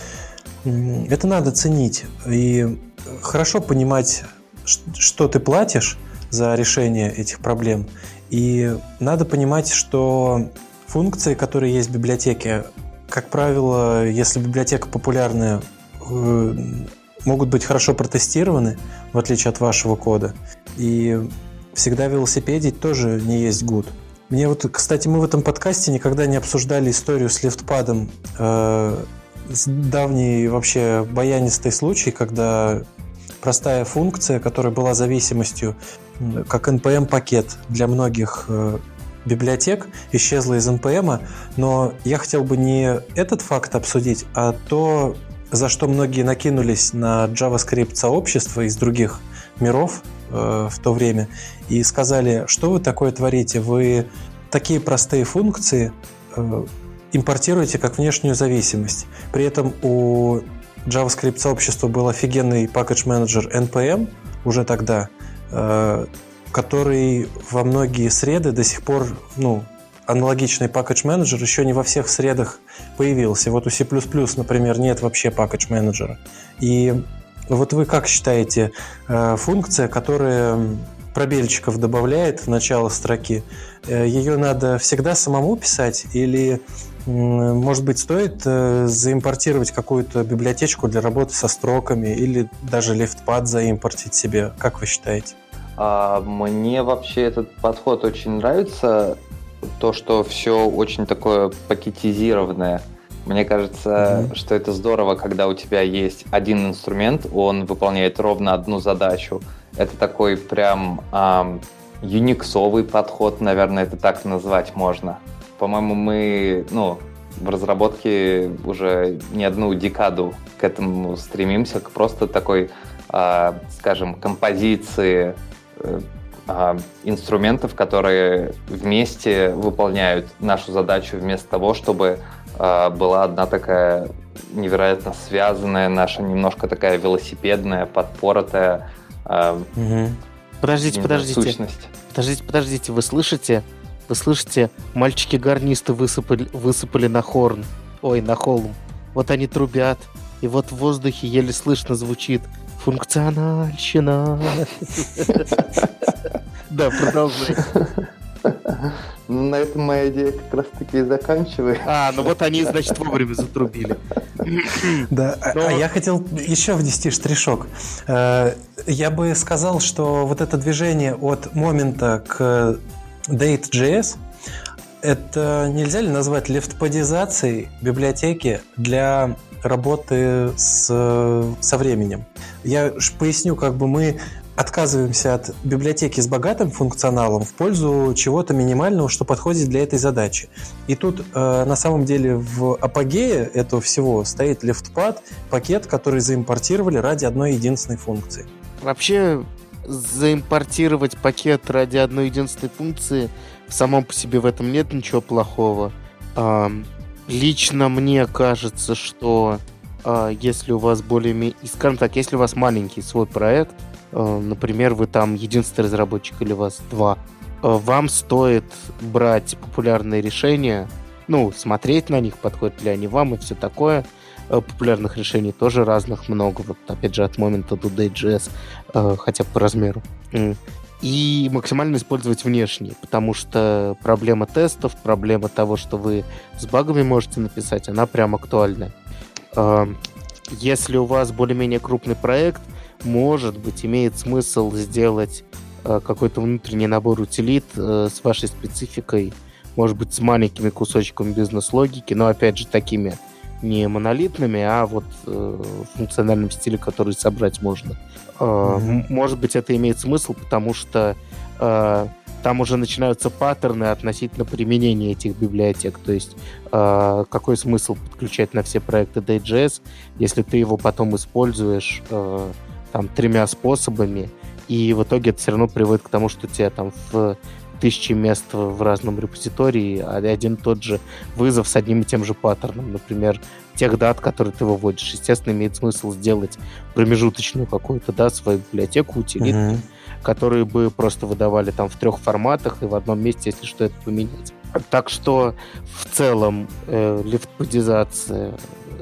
Speaker 2: это надо ценить. И хорошо понимать, что ты платишь за решение этих проблем, и надо понимать, что функции, которые есть в библиотеке, как правило, если библиотека популярная, э, могут быть хорошо протестированы, в отличие от вашего кода. И всегда велосипедить тоже не есть гуд. Мне вот, кстати, мы в этом подкасте никогда не обсуждали историю с лифтпадом. Э, давний вообще баянистый случай, когда простая функция, которая была зависимостью как NPM-пакет для многих э, библиотек исчезла из NPM, но я хотел бы не этот факт обсудить, а то, за что многие накинулись на JavaScript сообщество из других миров э, в то время и сказали, что вы такое творите, вы такие простые функции э, импортируете как внешнюю зависимость. При этом у JavaScript сообщества был офигенный package менеджер NPM уже тогда, э, который во многие среды до сих пор, ну, аналогичный package менеджер еще не во всех средах появился. Вот у C++, например, нет вообще package менеджера. И вот вы как считаете, э, функция, которая пробельчиков добавляет в начало строки, э, ее надо всегда самому писать или может быть, стоит э, заимпортировать какую-то библиотечку для работы со строками или даже лифтпад заимпортить себе? Как вы считаете?
Speaker 3: А, мне вообще этот подход очень нравится. То, что все очень такое пакетизированное. Мне кажется, mm-hmm. что это здорово, когда у тебя есть один инструмент, он выполняет ровно одну задачу. Это такой прям эм, юниксовый подход, наверное, это так назвать можно. По-моему, мы ну, в разработке уже не одну декаду к этому стремимся, к просто такой, э, скажем, композиции э, э, инструментов, которые вместе выполняют нашу задачу вместо того, чтобы э, была одна такая невероятно связанная, наша немножко такая велосипедная, подпоротая э,
Speaker 1: угу. Подождите, подождите. Сущность. Подождите, подождите, вы слышите? Вы слышите, мальчики-гарнисты высыпали, высыпали на хорн. Ой, на холм. Вот они трубят. И вот в воздухе еле слышно звучит функциональщина. Да, продолжай.
Speaker 3: Ну, на этом моя идея как раз таки и заканчивается.
Speaker 1: А, ну вот они, значит, вовремя затрубили.
Speaker 2: Да, а Но... а я хотел еще внести штришок. Э, я бы сказал, что вот это движение от момента к Date.js это нельзя ли назвать лефтподизацией библиотеки для работы с, со временем? Я поясню, как бы мы отказываемся от библиотеки с богатым функционалом в пользу чего-то минимального, что подходит для этой задачи. И тут э, на самом деле в апогее этого всего стоит лефтпад, пакет, который заимпортировали ради одной единственной функции.
Speaker 1: Вообще заимпортировать пакет ради одной единственной функции, в самом по себе в этом нет ничего плохого. А, лично мне кажется, что а, если у вас более... Скажем так, если у вас маленький свой проект, а, например, вы там единственный разработчик или вас два, а, вам стоит брать популярные решения, ну, смотреть на них, подходят ли они вам и все такое – популярных решений тоже разных много. Вот опять же от момента до Day.js, э, хотя бы по размеру. И максимально использовать внешние, потому что проблема тестов, проблема того, что вы с багами можете написать, она прям актуальная. Э, если у вас более-менее крупный проект, может быть, имеет смысл сделать какой-то внутренний набор утилит с вашей спецификой, может быть, с маленькими кусочками бизнес-логики, но, опять же, такими не монолитными, а вот э, функциональном стиле, который собрать можно. Э, mm-hmm. Может быть, это имеет смысл, потому что э, там уже начинаются паттерны относительно применения этих библиотек. То есть э, какой смысл подключать на все проекты DJS, если ты его потом используешь э, там тремя способами, и в итоге это все равно приводит к тому, что тебе там в тысячи мест в разном репозитории, а один тот же вызов с одним и тем же паттерном. Например, тех дат, которые ты выводишь. Естественно, имеет смысл сделать промежуточную какую-то, да, свою библиотеку, утилит, uh-huh. которые бы просто выдавали там в трех форматах и в одном месте, если что, это поменять. Так что в целом э, лифтподизация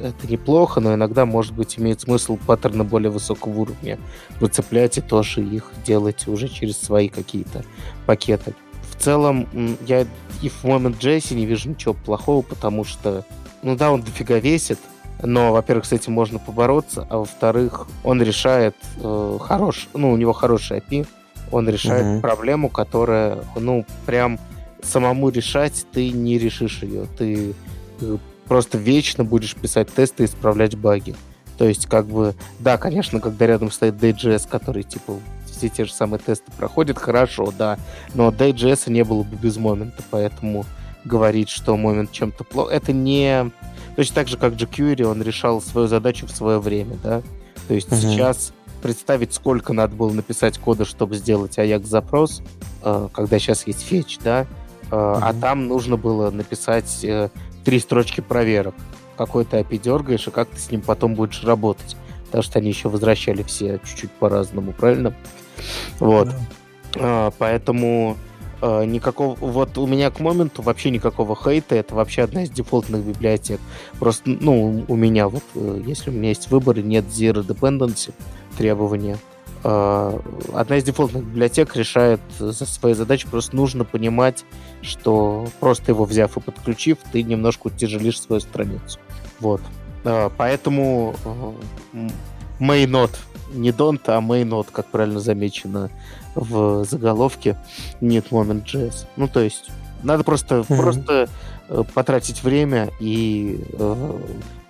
Speaker 1: это неплохо, но иногда, может быть, имеет смысл паттерны более высокого уровня выцеплять и тоже их делать уже через свои какие-то пакеты в целом я и в момент Джесси не вижу ничего плохого, потому что, ну да, он дофига весит, но, во-первых, с этим можно побороться, а во-вторых, он решает э, хорош, ну, у него хороший API, он решает uh-huh. проблему, которая, ну, прям самому решать ты не решишь ее. Ты э, просто вечно будешь писать тесты и исправлять баги. То есть, как бы, да, конечно, когда рядом стоит DJS, который, типа, все те же самые тесты проходят, хорошо, да. Но Day.js не было бы без момента, поэтому говорить, что момент чем-то плохо, это не... Точно так же, как jQuery, он решал свою задачу в свое время, да. То есть uh-huh. сейчас представить, сколько надо было написать кода, чтобы сделать Ajax-запрос, э, когда сейчас есть фетч, да, uh-huh. а там нужно было написать э, три строчки проверок. Какой ты API дергаешь, и как ты с ним потом будешь работать. Потому что они еще возвращали все чуть-чуть по-разному, правильно? Вот. Uh-huh. Поэтому никакого... Вот у меня к моменту вообще никакого хейта. Это вообще одна из дефолтных библиотек. Просто, ну, у меня вот, если у меня есть выбор и нет zero dependency, требования. А, одна из дефолтных библиотек решает за свои задачи, просто нужно понимать, что просто его взяв и подключив, ты немножко утяжелишь свою страницу. Вот. А, поэтому mainNode, не don't, а mainNode, как правильно замечено в заголовке, нет moment.js. Ну, то есть, надо просто, mm-hmm. просто э, потратить время и э,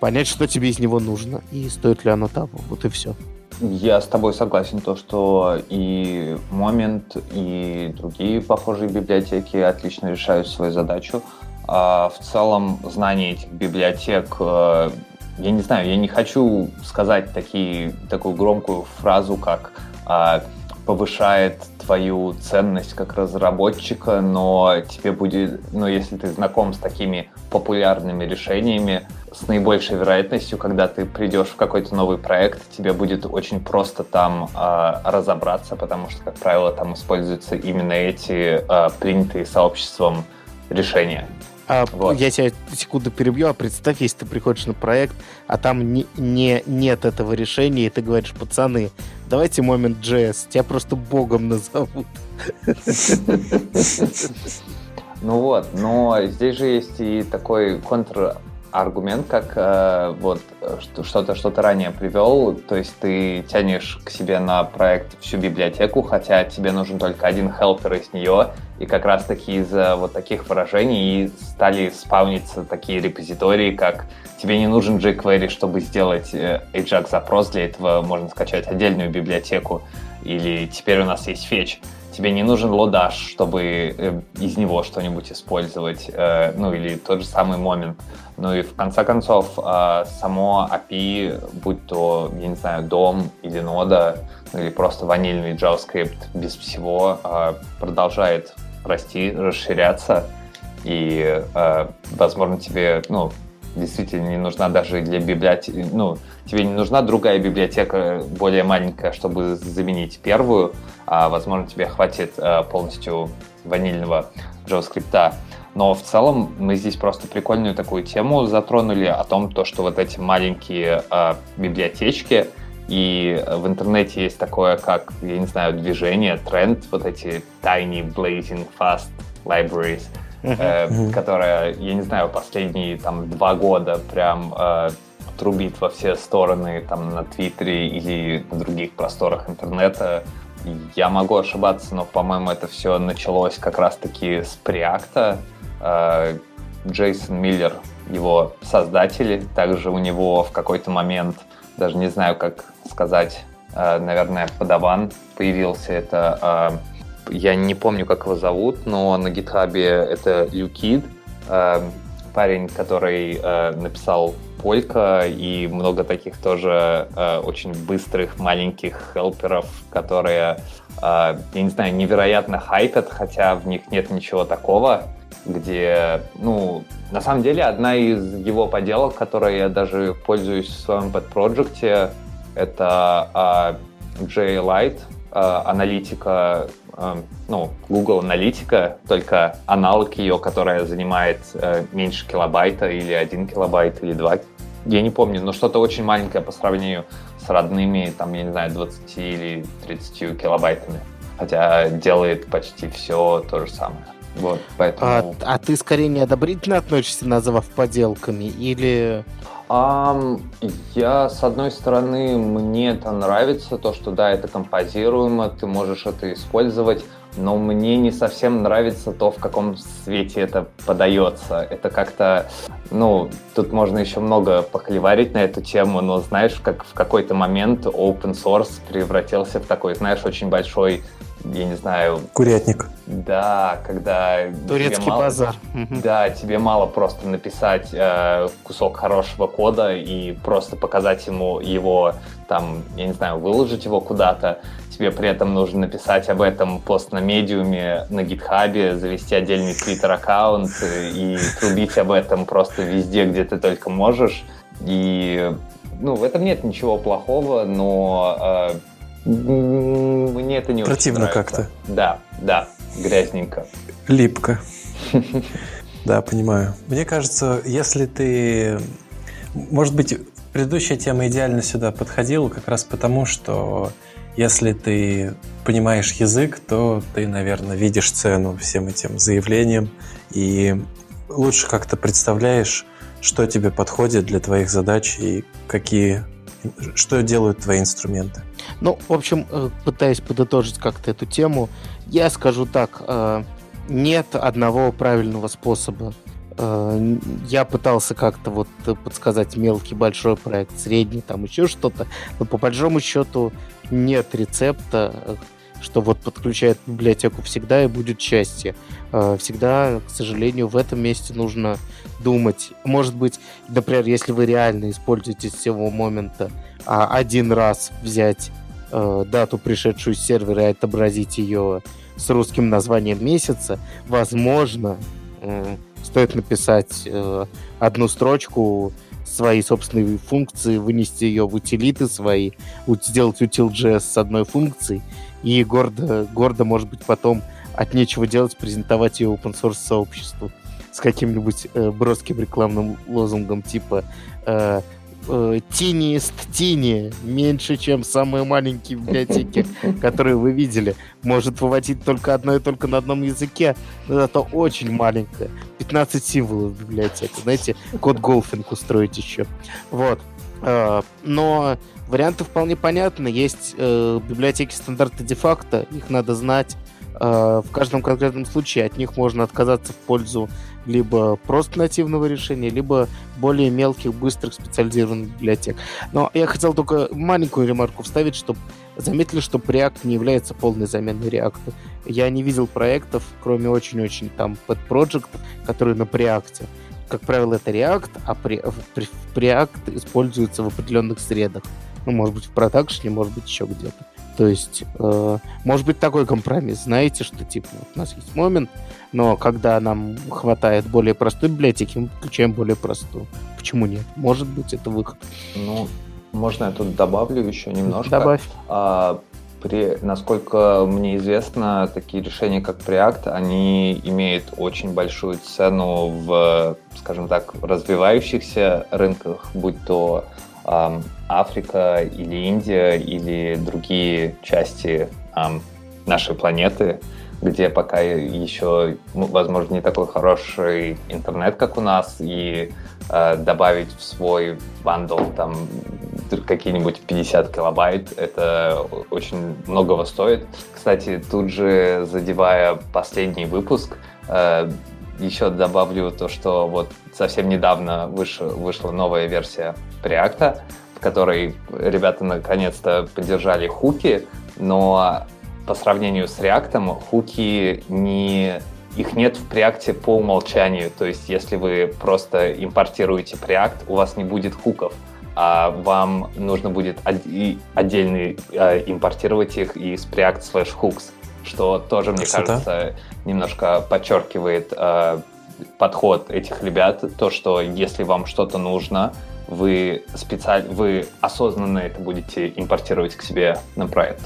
Speaker 1: понять, что тебе из него нужно, и стоит ли оно того. Вот и все.
Speaker 3: Я с тобой согласен, то, что и Момент, и другие похожие библиотеки отлично решают свою задачу. А в целом знание этих библиотек, э, я не знаю, я не хочу сказать такие, такую громкую фразу, как а, повышает твою ценность как разработчика, но тебе будет, ну, если ты знаком с такими популярными решениями, с наибольшей вероятностью, когда ты придешь в какой-то новый проект, тебе будет очень просто там э, разобраться, потому что, как правило, там используются именно эти э, принятые сообществом решения.
Speaker 1: А, вот. Я тебя секунду перебью, а представь, если ты приходишь на проект, а там не, не, нет этого решения, и ты говоришь, пацаны, давайте момент JS, тебя просто богом назовут.
Speaker 3: Ну вот, но здесь же есть и такой контр аргумент, как э, вот что-то, что то ранее привел, то есть ты тянешь к себе на проект всю библиотеку, хотя тебе нужен только один хелпер из нее, и как раз таки из-за вот таких выражений стали спауниться такие репозитории, как тебе не нужен jQuery, чтобы сделать э, Ajax запрос, для этого можно скачать отдельную библиотеку, или теперь у нас есть fetch тебе не нужен лодаш, чтобы э, из него что-нибудь использовать, э, ну или тот же самый момент. Ну и в конце концов, э, само API, будь то, я не знаю, дом или нода, ну или просто ванильный JavaScript без всего, продолжает расти, расширяться, и, возможно, тебе, ну, действительно не нужна даже для библиотеки, ну, тебе не нужна другая библиотека более маленькая, чтобы заменить первую, а, возможно, тебе хватит а, полностью ванильного JavaScript. Но в целом мы здесь просто прикольную такую тему затронули о том, то, что вот эти маленькие а, библиотечки, и в интернете есть такое, как, я не знаю, движение, тренд, вот эти tiny blazing fast libraries – uh-huh. которая, я не знаю, последние там два года прям э, трубит во все стороны там на Твиттере или на других просторах интернета. Я могу ошибаться, но, по-моему, это все началось как раз-таки с Preact. Э, Джейсон Миллер, его создатель, также у него в какой-то момент, даже не знаю, как сказать, э, наверное, подаван появился. Это э, я не помню, как его зовут, но на гитхабе это Люкид, э, парень, который э, написал Полька и много таких тоже э, очень быстрых маленьких хелперов, которые, я не знаю, невероятно хайпят, хотя в них нет ничего такого, где, ну, на самом деле одна из его поделок, которой я даже пользуюсь в своем пэт-проекте, это J-Light, э, аналитика Эм, ну, Google Аналитика, только аналог ее, которая занимает э, меньше килобайта или 1 килобайт или 2. Я не помню, но что-то очень маленькое по сравнению с родными, там, я не знаю, 20 или 30 килобайтами. Хотя делает почти все то же самое. Вот, поэтому...
Speaker 1: а, а ты скорее неодобрительно относишься, назвав поделками, или
Speaker 3: Um, я, с одной стороны, мне это нравится, то, что да, это композируемо, ты можешь это использовать. но мне не совсем нравится то, в каком свете это подается. Это как-то, ну, тут можно еще много похлеварить на эту тему, но знаешь, как в какой-то момент open source превратился в такой, знаешь, очень большой я не знаю...
Speaker 2: Курятник.
Speaker 3: Да, когда...
Speaker 1: Турецкий мало, базар.
Speaker 3: Да, тебе мало просто написать э, кусок хорошего кода и просто показать ему его, там, я не знаю, выложить его куда-то. Тебе при этом нужно написать об этом пост на медиуме, на гитхабе, завести отдельный твиттер-аккаунт и трубить об этом просто везде, где ты только можешь. И ну, в этом нет ничего плохого, но э, мне это не
Speaker 2: Противно
Speaker 3: очень
Speaker 2: как-то.
Speaker 3: Да, да, грязненько.
Speaker 2: Липко. Да, понимаю. Мне кажется, если ты... Может быть, предыдущая тема идеально сюда подходила как раз потому, что если ты понимаешь язык, то ты, наверное, видишь цену всем этим заявлениям и лучше как-то представляешь, что тебе подходит для твоих задач и какие, что делают твои инструменты.
Speaker 1: Ну, в общем, э, пытаясь подытожить как-то эту тему, я скажу так, э, нет одного правильного способа. Э, я пытался как-то вот подсказать мелкий, большой проект, средний, там еще что-то, но по большому счету нет рецепта, что вот подключает библиотеку всегда и будет счастье. Всегда, к сожалению, в этом месте нужно думать. Может быть, например, если вы реально используете всего момента а, один раз взять э, дату, пришедшую с сервера, и отобразить ее с русским названием месяца, возможно, э, стоит написать э, одну строчку свои собственные функции, вынести ее в утилиты свои, сделать util.js с одной функцией, и гордо, гордо, может быть, потом от нечего делать презентовать ее open source сообществу с каким-нибудь э, броским рекламным лозунгом типа э, э, тинист тини, меньше, чем самые маленькие библиотеки, которые вы видели. Может выводить только одно и только на одном языке, но это очень маленькое. 15 символов библиотека. Знаете, код голфинг устроить еще. Вот. Э, но варианты вполне понятны. Есть э, библиотеки стандарта де-факто, их надо знать. Э, в каждом конкретном случае от них можно отказаться в пользу либо просто нативного решения, либо более мелких, быстрых, специализированных библиотек. Но я хотел только маленькую ремарку вставить, чтобы заметили, что Preact не является полной заменой React. Я не видел проектов, кроме очень-очень там под project, которые на Preact. Как правило, это React, а Preact используется в определенных средах. Ну, может быть, в продакшене, может быть, еще где-то. То есть, э, может быть, такой компромисс. Знаете, что типа вот у нас есть момент, но когда нам хватает более простой библиотеки, мы подключаем более простую. Почему нет? Может быть, это выход.
Speaker 3: Ну, можно я тут добавлю еще немножко?
Speaker 1: Добавь.
Speaker 3: А, при, насколько мне известно, такие решения, как Preact, они имеют очень большую цену в, скажем так, развивающихся рынках, будь то Африка или Индия или другие части нашей планеты, где пока еще, ну, возможно, не такой хороший интернет, как у нас, и э, добавить в свой bundle там какие-нибудь 50 килобайт, это очень многого стоит. Кстати, тут же задевая последний выпуск, э, еще добавлю то, что вот совсем недавно выш, вышла новая версия Preact, в которой ребята наконец-то поддержали хуки, но по сравнению с React, хуки не их нет в Preact по умолчанию. То есть, если вы просто импортируете Preact, у вас не будет хуков, а вам нужно будет отдельно э, импортировать их из Preact slash hooks, что тоже, мне Красота. кажется, немножко подчеркивает э, подход этих ребят, то, что если вам что-то нужно, вы специально, вы осознанно это будете импортировать к себе на проект.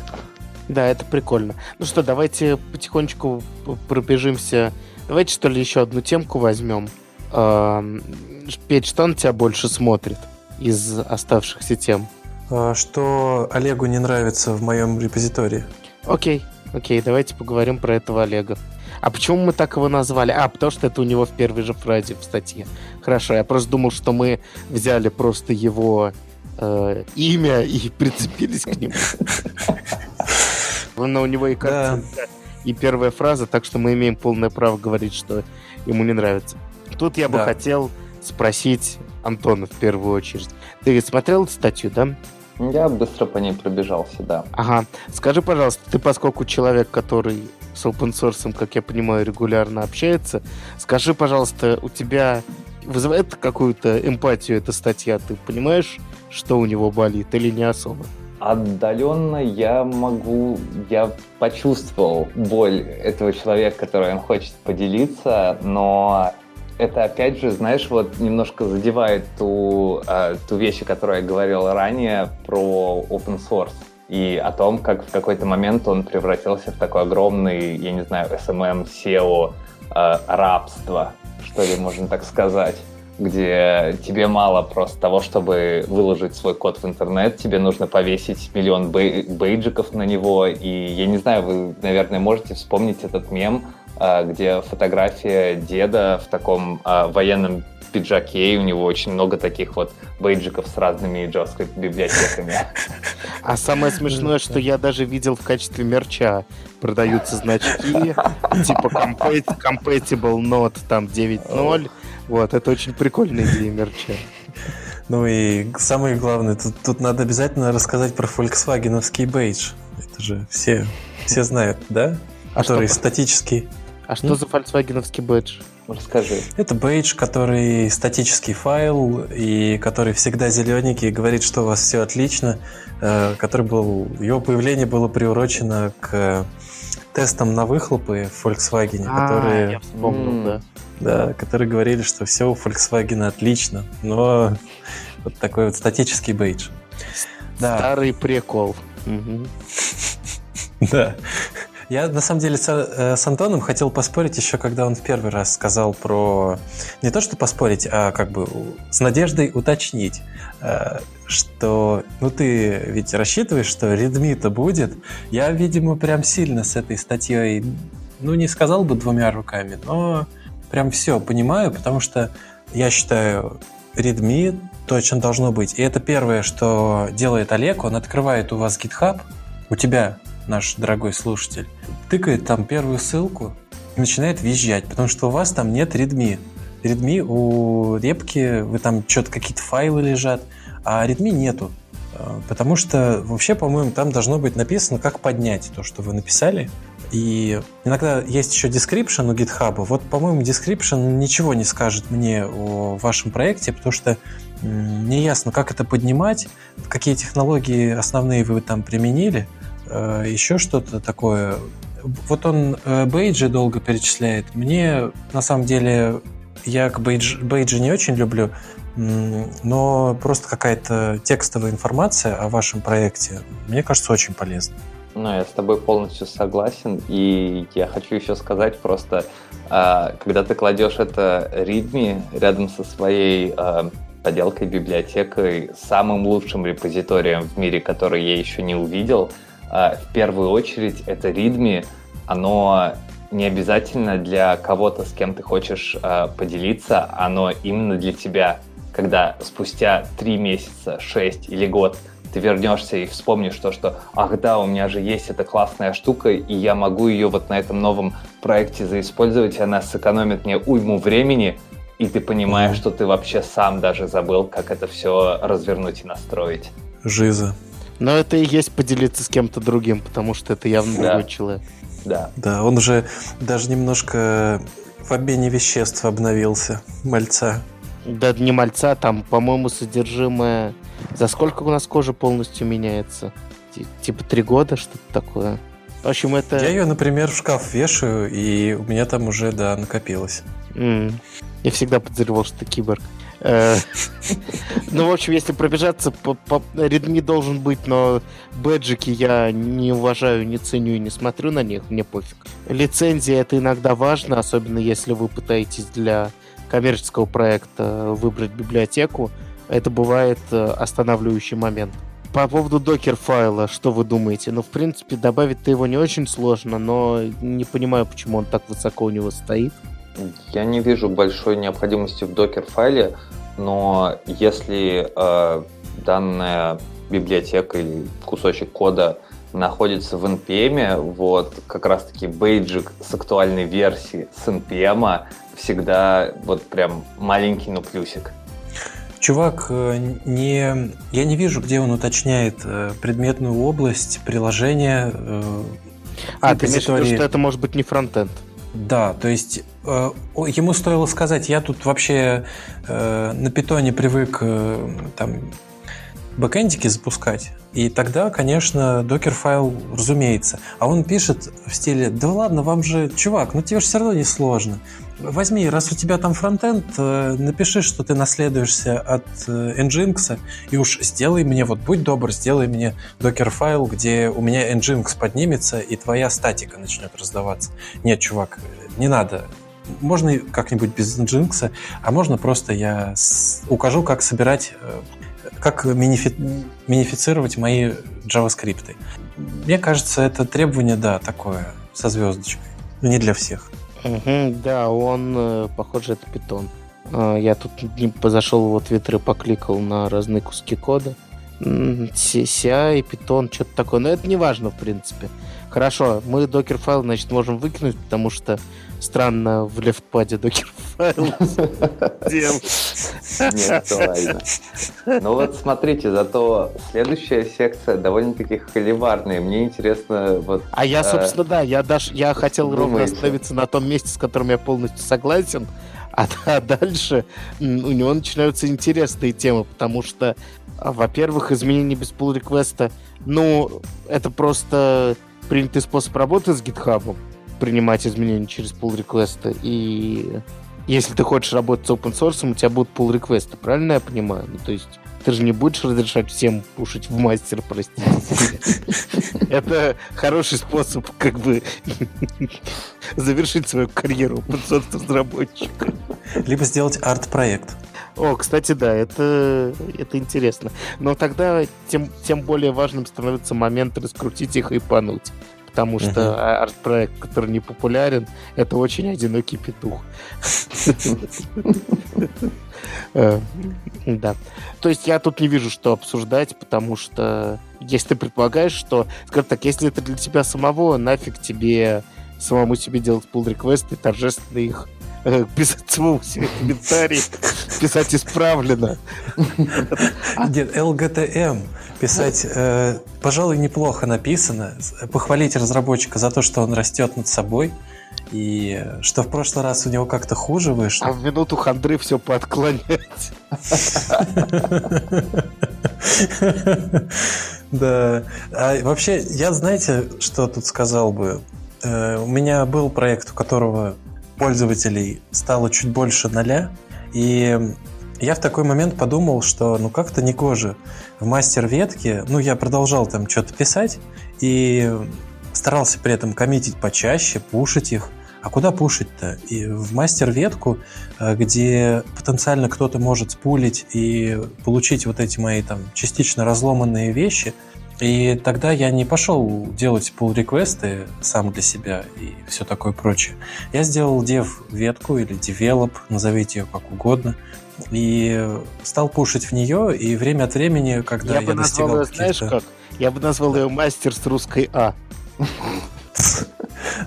Speaker 1: Да, это прикольно. Ну что, давайте потихонечку пробежимся. Давайте, что ли, еще одну темку возьмем. Петь, что на тебя больше смотрит из оставшихся тем?
Speaker 2: А, что Олегу не нравится в моем репозитории.
Speaker 1: Окей, окей, давайте поговорим про этого Олега. А почему мы так его назвали? А, потому что это у него в первой же фразе в статье. Хорошо, я просто думал, что мы взяли просто его э, имя и прицепились к нему. Но у него и картинка, и первая фраза, так что мы имеем полное право говорить, что ему не нравится. Тут я бы хотел спросить Антона в первую очередь. Ты смотрел статью, да?
Speaker 3: Я быстро по ней пробежался, да.
Speaker 1: Ага. Скажи, пожалуйста, ты, поскольку человек, который с open source, как я понимаю, регулярно общается, скажи, пожалуйста, у тебя вызывает какую-то эмпатию эта статья? Ты понимаешь, что у него болит или не особо?
Speaker 3: Отдаленно я могу, я почувствовал боль этого человека, которой он хочет поделиться, но это опять же, знаешь, вот немножко задевает ту, э, ту вещь, о которой я говорил ранее про open source и о том, как в какой-то момент он превратился в такой огромный, я не знаю, SMM, SEO, э, рабство, что ли, можно так сказать где тебе мало просто того, чтобы выложить свой код в интернет, тебе нужно повесить миллион бей- бейджиков на него, и я не знаю, вы, наверное, можете вспомнить этот мем, а, где фотография деда в таком а, военном пиджаке, и у него очень много таких вот бейджиков с разными JavaScript библиотеками.
Speaker 1: А самое смешное, что я даже видел в качестве мерча продаются значки, типа compat- compatible not там 9.0. Вот, это очень прикольная идея мерча.
Speaker 2: Ну и самое главное, тут, тут надо обязательно рассказать про фольксвагеновский бейдж. Это же все, все знают, да?
Speaker 1: А
Speaker 2: Который
Speaker 1: что-
Speaker 2: статический.
Speaker 1: А что за фольксвагеновский бэдж?
Speaker 3: Расскажи.
Speaker 2: Это бейдж, который статический файл, и который всегда зелененький, и говорит, что у вас все отлично. э, Который был, его появление было приурочено к тестам на выхлопы в Volkswagen,
Speaker 1: А,
Speaker 2: которые,
Speaker 1: я вспомнил, да.
Speaker 2: да, которые говорили, что все у Volkswagen отлично, но вот такой вот статический бейдж. Да.
Speaker 1: Старый прикол.
Speaker 2: Да. Я на самом деле с, э, с Антоном хотел поспорить еще, когда он в первый раз сказал про не то, что поспорить, а как бы с надеждой уточнить, э, что ну ты ведь рассчитываешь, что Redmi-то будет. Я, видимо, прям сильно с этой статьей, ну не сказал бы двумя руками, но прям все понимаю, потому что я считаю, Redmi точно должно быть. И это первое, что делает Олег, он открывает у вас GitHub, у тебя, наш дорогой слушатель, тыкает там первую ссылку и начинает визжать, потому что у вас там нет Redmi. Redmi у репки, вы там что-то какие-то файлы лежат, а Redmi нету. Э, Потому что вообще, по-моему, там должно быть написано, как поднять то, что вы написали. И иногда есть еще description у GitHub. Вот, по-моему, description ничего не скажет мне о вашем проекте, потому что не ясно, как это поднимать, какие технологии основные вы там применили, э, еще что-то такое. Вот он э, бейджи долго перечисляет. Мне, на самом деле, я к бейдж, бейджи не очень люблю, но просто какая-то текстовая информация о вашем проекте, мне кажется, очень полезна.
Speaker 3: Ну, я с тобой полностью согласен, и я хочу еще сказать просто, а, когда ты кладешь это readme рядом со своей а, поделкой, библиотекой, самым лучшим репозиторием в мире, который я еще не увидел, в первую очередь это readme, оно не обязательно для кого-то, с кем ты хочешь а, поделиться, оно именно для тебя, когда спустя три месяца, шесть или год ты вернешься и вспомнишь то, что ах да, у меня же есть эта классная штука, и я могу ее вот на этом новом проекте заиспользовать, и она сэкономит мне уйму времени, и ты понимаешь, что ты вообще сам даже забыл, как это все развернуть и настроить.
Speaker 2: Жиза.
Speaker 1: Но это и есть поделиться с кем-то другим, потому что это явно
Speaker 3: Да.
Speaker 1: другой человек.
Speaker 3: Да.
Speaker 2: Да, он уже даже немножко в обмене веществ обновился, мальца.
Speaker 1: Да не мальца, там, по-моему, содержимое... За сколько у нас кожа полностью меняется? Ти- Типа три года, что-то такое. В общем, это...
Speaker 2: Я ее, например, в шкаф вешаю, и у меня там уже, да, накопилось.
Speaker 1: М. Я всегда подозревал, что ты киборг. Э, Ну, в общем, если пробежаться, Redmi должен быть, но бэджики я не уважаю, не ценю и не смотрю на них, мне пофиг. Лицензия это иногда важно, особенно если вы пытаетесь для коммерческого проекта выбрать библиотеку. Это бывает э, останавливающий момент. По поводу докер файла, что вы думаете? Ну, в принципе, добавить-то его не очень сложно, но не понимаю, почему он так высоко у него стоит.
Speaker 3: Я не вижу большой необходимости в докер-файле, но если э, данная библиотека или кусочек кода
Speaker 4: находится в NPM, вот как раз-таки бейджик с актуальной версии с NPM всегда вот прям маленький, но плюсик.
Speaker 2: Чувак, э, не, я не вижу, где он уточняет э, предметную область приложения.
Speaker 1: Э, а, ты имеешь в виду, что это может быть не фронтенд?
Speaker 2: Да, то есть ему стоило сказать, я тут вообще э, на питоне привык э, там бэкэндики запускать. И тогда, конечно, докер-файл, разумеется. А он пишет в стиле, да ладно, вам же, чувак, ну тебе же все равно не сложно. Возьми, раз у тебя там фронтенд, э, напиши, что ты наследуешься от э, Nginx, и уж сделай мне, вот будь добр, сделай мне докер-файл, где у меня Nginx поднимется, и твоя статика начнет раздаваться. Нет, чувак, не надо. Можно как-нибудь без Nginx, а можно просто я укажу, как собирать, э, как минифи... минифицировать мои JavaScript. Мне кажется, это требование, да, такое, со звездочкой. Не для всех.
Speaker 1: Угу, да, он, э, похоже, это питон. А, я тут позашел в твиттер и покликал на разные куски кода. CI, питон, что-то такое. Но это не важно, в принципе. Хорошо, мы докер файл, значит, можем выкинуть, потому что странно в лефтпаде докер файл
Speaker 4: делал. Нет, ладно. Ну вот смотрите, зато следующая секция довольно-таки холиварная. Мне интересно вот...
Speaker 1: А я, э, собственно, да, я даже я хотел ровно остановиться на том месте, с которым я полностью согласен. А, а дальше у него начинаются интересные темы, потому что, а, во-первых, изменение без pull реквеста ну, это просто принятый способ работы с GitHub, принимать изменения через pull реквесты и если ты хочешь работать с open source, у тебя будут pull реквесты, правильно я понимаю? Ну, то есть ты же не будешь разрешать всем пушить в мастер, простите. Это хороший способ как бы завершить свою карьеру разработчика.
Speaker 2: Либо сделать арт-проект.
Speaker 1: О, кстати, да, это, это интересно. Но тогда тем, тем более важным становится момент раскрутить их и пануть потому что uh-huh. арт-проект, который не популярен, это очень одинокий петух. Э, да. То есть я тут не вижу, что обсуждать, потому что если ты предполагаешь, что, скажем так, если это для тебя самого, нафиг тебе самому себе делать pull реквесты торжественно их э, писать самому себе комментарий, писать исправленно.
Speaker 2: Нет, ЛГТМ писать, э, пожалуй, неплохо написано, похвалить разработчика за то, что он растет над собой, и что в прошлый раз у него как-то хуже вышло.
Speaker 1: А в минуту хандры все подклонять.
Speaker 2: Да. А вообще, я, знаете, что тут сказал бы? Э, у меня был проект, у которого пользователей стало чуть больше ноля, и я в такой момент подумал, что ну как-то не кожа. В мастер ветке, ну я продолжал там что-то писать и старался при этом коммитить почаще, пушить их. А куда пушить-то? И в мастер ветку, э, где потенциально кто-то может спулить и получить вот эти мои там частично разломанные вещи. И тогда я не пошел делать pull реквесты сам для себя и все такое прочее. Я сделал dev ветку или develop, назовите ее как угодно, и стал пушить в нее, и время от времени, когда я, я бы достигал ее, знаешь как?
Speaker 1: Я бы назвал ее мастер с русской А.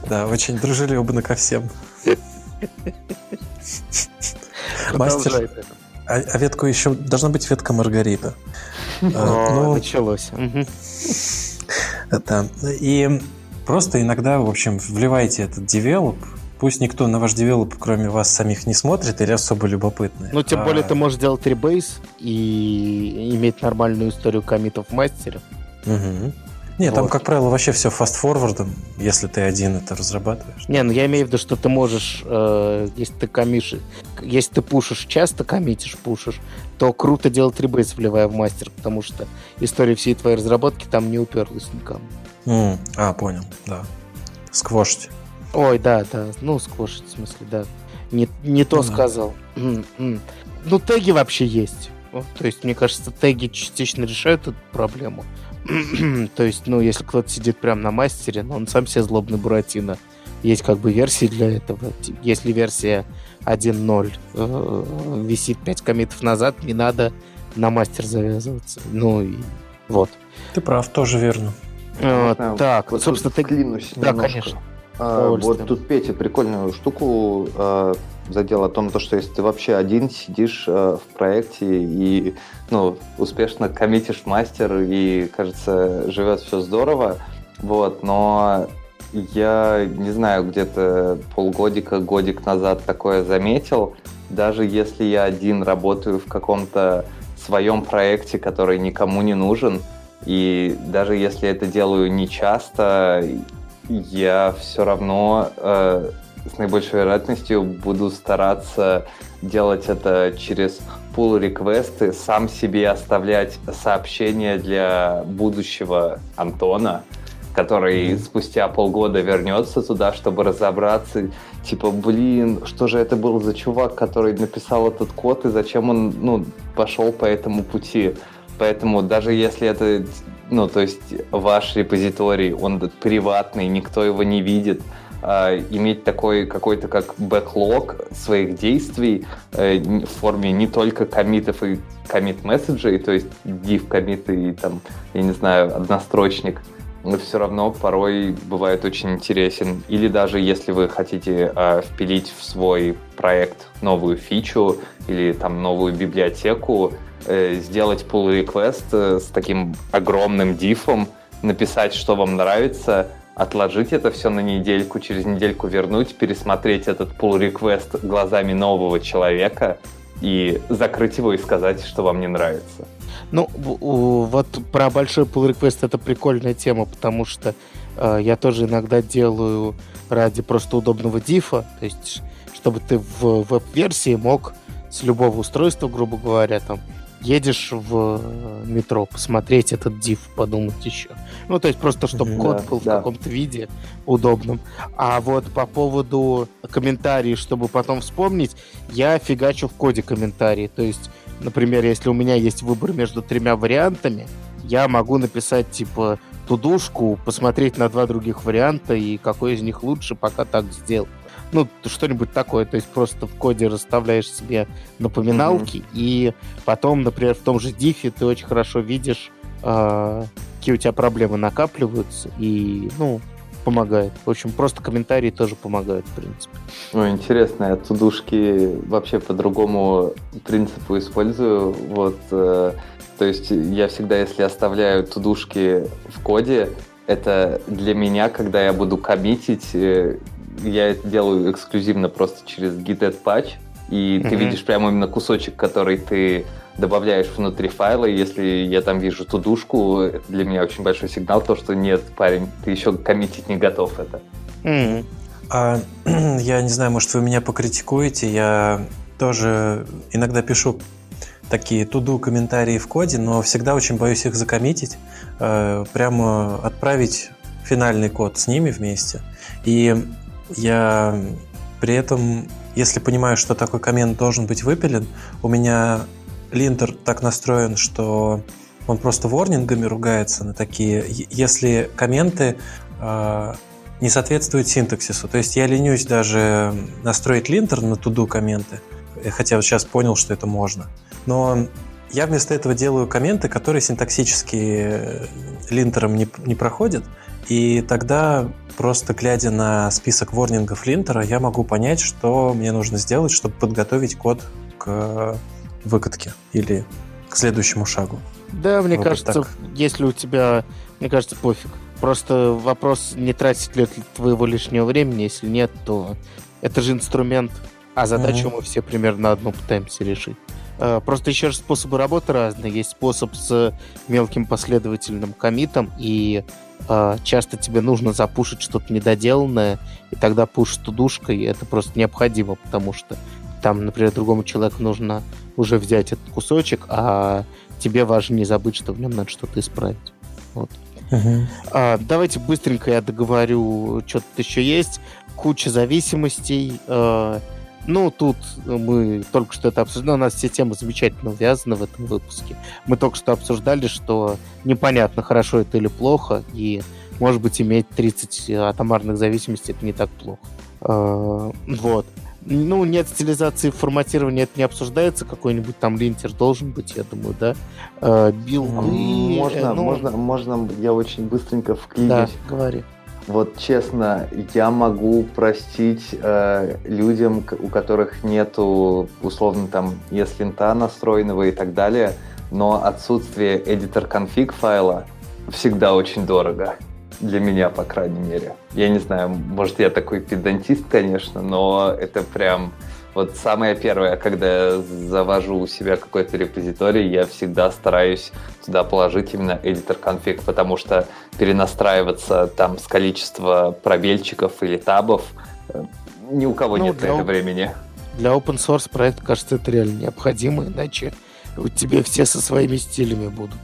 Speaker 2: Да, очень дружелюбно ко всем. Мастер... А, а ветку еще... Должна быть ветка Маргарита.
Speaker 1: О, ну, началось.
Speaker 2: Да. И просто иногда, в общем, вливайте этот develop, Пусть никто на ваш develop, кроме вас самих, не смотрит или особо любопытный.
Speaker 1: Ну, тем а... более ты можешь делать rebase и иметь нормальную историю commit ов в мастере.
Speaker 2: Угу. Нет, вот. там, как правило, вообще все fast-forward ом, если ты один это разрабатываешь.
Speaker 1: Не, ну я имею в виду, что ты можешь, э, если ты комишь, если ты пушишь часто, коммитишь, пушишь, то круто делать ребейс, вливая в мастер, потому что история всей твоей разработки там не уперлась никому.
Speaker 2: Mm, а, понял, да. Сквошить.
Speaker 1: Ой, да, да. Ну, сквошить, в смысле, да. Не, не то mm-hmm. сказал. Mm-hmm. Ну, теги вообще есть. То есть, мне кажется, теги частично решают эту проблему. то есть, ну, если кто-то сидит прямо на мастере, но он сам себе злобный Буратино. Есть как бы версии для этого. Если версия 1.0 э, висит 5 комитов назад, не надо на мастер завязываться. Ну и вот.
Speaker 2: Ты прав, тоже верно.
Speaker 1: А, так,
Speaker 3: вот
Speaker 1: собственно, ты...
Speaker 3: Клянусь
Speaker 1: Да,
Speaker 3: немножко.
Speaker 1: конечно.
Speaker 3: А, вот тут Петя прикольную штуку а, задел о том, то, что если ты вообще один сидишь а, в проекте и ну, успешно коммитишь мастер и, кажется, живет все здорово, вот, но я не знаю, где-то полгодика, годик назад такое заметил, даже если я один работаю в каком-то своем проекте, который никому не нужен, и даже если это делаю не часто, я все равно э, с наибольшей вероятностью буду стараться делать это через pull реквесты, сам себе оставлять сообщения для будущего Антона, который спустя полгода вернется туда, чтобы разобраться, типа, блин, что же это был за чувак, который написал этот код, и зачем он, ну, пошел по этому пути. Поэтому даже если это, ну, то есть ваш репозиторий, он приватный, никто его не видит, а, иметь такой какой-то как бэклог своих действий э, в форме не только комитов и комит месседжей, то есть div комиты и там, я не знаю, однострочник, но все равно порой бывает очень интересен. Или даже если вы хотите э, впилить в свой проект новую фичу или там новую библиотеку, э, сделать pull request э, с таким огромным дифом, написать, что вам нравится, отложить это все на недельку, через недельку вернуть, пересмотреть этот pull request глазами нового человека и закрыть его и сказать, что вам не нравится.
Speaker 1: Ну, вот про большой pull request это прикольная тема, потому что э, я тоже иногда делаю ради просто удобного дифа, то есть чтобы ты в веб-версии мог с любого устройства, грубо говоря, там едешь в э, метро, посмотреть этот диф, подумать еще. Ну, то есть просто, чтобы
Speaker 2: Мгм.
Speaker 1: код
Speaker 3: Да,
Speaker 1: был в
Speaker 3: да.
Speaker 1: каком-то виде удобном. А вот по поводу комментариев, чтобы потом вспомнить, я фигачу в коде комментарии. То есть, например, если у меня есть выбор между тремя вариантами, я могу написать, типа, тудушку, посмотреть на два других варианта и какой из них лучше, пока так сделал. Ну, что-нибудь такое. То есть просто в коде расставляешь себе напоминалки, и потом, например, в том же дифе ты очень хорошо видишь, а, какие у тебя проблемы накапливаются, и, ну, помогает. В общем, просто комментарии тоже помогают, в принципе.
Speaker 3: Ну, интересно, я тудушки вообще по другому принципу использую. Вот, э, то есть я всегда, если оставляю тудушки в коде, это для меня, когда я буду коммитить, э, я это делаю эксклюзивно просто через git patch, и ты
Speaker 1: Мгм.
Speaker 3: видишь прямо именно кусочек, который ты добавляешь внутри файла, и если я там вижу тудушку, это для меня очень большой сигнал, то, что нет, парень, ты еще коммитить не готов это.
Speaker 1: М.
Speaker 2: А, я не знаю, может, вы меня покритикуете. Я тоже иногда пишу такие туду комментарии в коде, но всегда очень боюсь их закоммитить. э, Прямо отправить финальный код с ними вместе. И я при этом, если понимаю, что такой коммент должен быть выпилен, у меня линтер так настроен, что он просто ворнингами ругается на такие. Если комменты э, не соответствуют синтаксису. То есть я ленюсь даже настроить линтер на туду комменты, э, хотя вот сейчас понял, что это можно. Но я вместо этого делаю комменты, которые синтаксически э, линтером не, не проходят, и тогда просто глядя на список ворнингов линтера, я могу понять, что мне нужно сделать, чтобы подготовить код к выкатке или к следующему шагу.
Speaker 1: Да, мне
Speaker 2: Вот
Speaker 1: кажется,
Speaker 2: так.
Speaker 1: если у тебя, мне кажется, пофиг. Просто вопрос, не тратить ли твоего лишнего времени, если нет, то это же инструмент, а задачу
Speaker 2: Мгм.
Speaker 1: мы все примерно одну пытаемся решить. Э, Просто еще раз способы работы разные. Есть способ с мелким последовательным комитом, и э, часто тебе нужно запушить что-то недоделанное, и тогда пуш тудушкой это просто необходимо, потому что там, например, другому человеку нужно уже взять этот кусочек, а тебе важно не забыть, что в нем надо что-то исправить. А, давайте быстренько я договорю, что тут еще есть. Куча зависимостей. А, ну, тут мы только что это обсуждали. У нас все темы замечательно увязаны в этом выпуске. Мы только что обсуждали, что непонятно, хорошо это или плохо, и, может быть, иметь 30 атомарных зависимостей это не так плохо. А, вот. Ну, нет стилизации форматирования, это не обсуждается, какой-нибудь там линтер должен быть, я думаю, да? Э, билды...
Speaker 3: Можно,
Speaker 1: э, ну,
Speaker 3: можно, можно, я очень быстренько
Speaker 1: Да,
Speaker 3: вклинюсь.
Speaker 1: говори.
Speaker 3: Вот честно, я могу простить э, людям, у которых нету, условно, там, ESLint настроенного и так далее, но отсутствие editor config файла всегда очень дорого. Для меня, по крайней мере. Я не знаю, может, я такой педантист, конечно, но это прям... Вот самое первое, когда я завожу у себя какой-то репозиторий, я всегда стараюсь туда положить именно editor config, потому что перенастраиваться там с количества пробельчиков или табов э, ни у кого
Speaker 1: Ну,
Speaker 3: нет
Speaker 1: для
Speaker 3: на это времени.
Speaker 1: Для open source проекта, кажется, это реально необходимо, иначе у тебя все со своими стилями будут.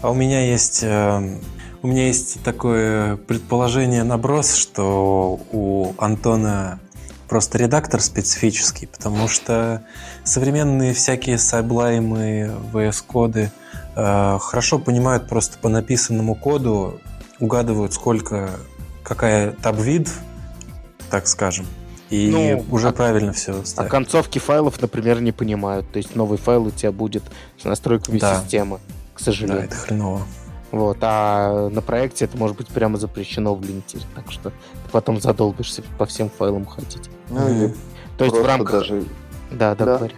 Speaker 2: А у меня есть, э, у меня есть такое предположение наброс, что у Антона просто редактор специфический, потому что современные всякие саблаймы, VS-коды э, хорошо понимают просто по написанному коду, угадывают, сколько, какая таб-вид, так скажем, и
Speaker 1: Ну,
Speaker 2: уже
Speaker 1: а-
Speaker 2: правильно все
Speaker 1: А
Speaker 2: ставят.
Speaker 1: концовки файлов, например, не понимают. То есть новый файл у тебя будет с настройками
Speaker 2: Да.
Speaker 1: системы, к
Speaker 2: Да,
Speaker 1: сожалению.
Speaker 2: это хреново.
Speaker 1: Вот, а на проекте это может быть прямо запрещено в линте, так что ты потом задолбишься по всем файлам ходить.
Speaker 3: Ну, или.
Speaker 1: То есть в рамках...
Speaker 3: даже
Speaker 1: Да, да,
Speaker 3: Да,
Speaker 1: говори.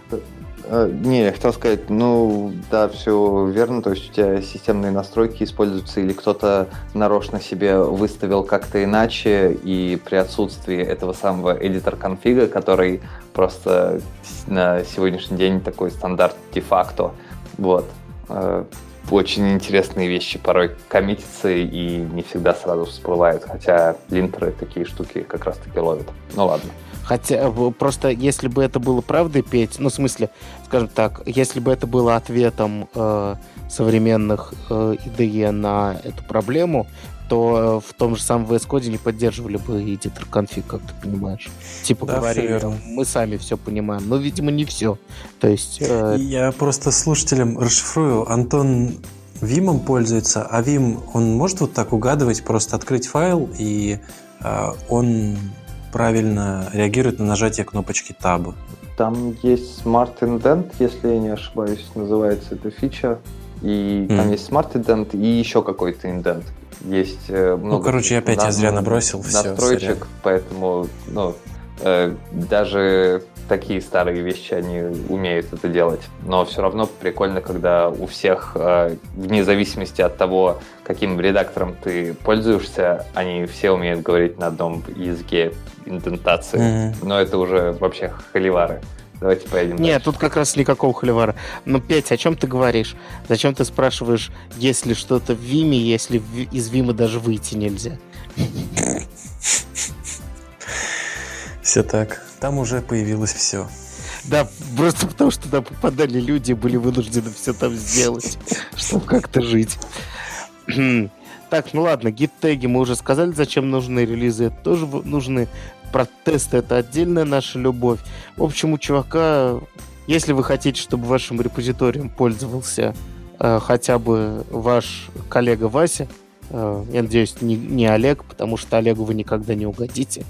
Speaker 3: Э, Не, я хотел сказать, ну да, все верно, то есть у тебя системные настройки используются или кто-то нарочно себе выставил как-то иначе, и при отсутствии этого самого эдитор конфига, который просто на сегодняшний день такой стандарт де-факто, вот, э, очень интересные вещи порой коммитятся и не всегда сразу всплывают, хотя линтеры такие штуки как раз-таки ловят. Ну ладно.
Speaker 1: Хотя э, просто если бы это было правдой, Петь, ну в смысле, скажем так, если бы это было ответом э, современных э, IDE на эту проблему, то э, в том же самом VS Code не поддерживали бы editor config, как ты понимаешь. Типа
Speaker 2: Да,
Speaker 1: говорили, мы сами все понимаем. Но, видимо, не все. То есть, э,
Speaker 2: Я просто слушателям расшифрую. Антон Вимом пользуется, а Вим, он может вот так угадывать, просто открыть файл, и э, он правильно реагирует на нажатие кнопочки Tab.
Speaker 3: Там есть Smart Indent, если я не ошибаюсь, называется эта фича. И там
Speaker 2: Мгм.
Speaker 3: есть Smart Indent и еще какой-то индент. Есть э, много
Speaker 2: короче, я опять я зря
Speaker 3: на-
Speaker 2: набросил, всё,
Speaker 3: настроечек,
Speaker 2: сорян.
Speaker 3: поэтому ну, э, даже такие старые вещи они умеют это делать. Но все равно прикольно, когда у всех, э, вне зависимости от того, каким редактором ты пользуешься, они все умеют говорить на одном языке индентации.
Speaker 2: Мгм.
Speaker 3: Но это уже вообще холивары. Давайте поедем
Speaker 1: Нет,
Speaker 3: дальше.
Speaker 1: тут как раз никакого холивара. Но, Петь, о чем ты говоришь? Зачем ты спрашиваешь, есть ли что-то в Виме, если из Вима даже выйти нельзя?
Speaker 2: Все так. Там уже появилось все.
Speaker 1: Да, просто потому что туда попадали люди и были вынуждены все там сделать, чтобы как-то жить. Так, ну ладно, гид-теги мы уже сказали, зачем нужны релизы, это тоже нужны. Протесты это отдельная наша любовь. В общем, у чувака, если вы хотите, чтобы вашим репозиторием пользовался э, хотя бы ваш коллега Вася, э, я надеюсь, не, не Олег, потому что Олегу вы никогда не угодите.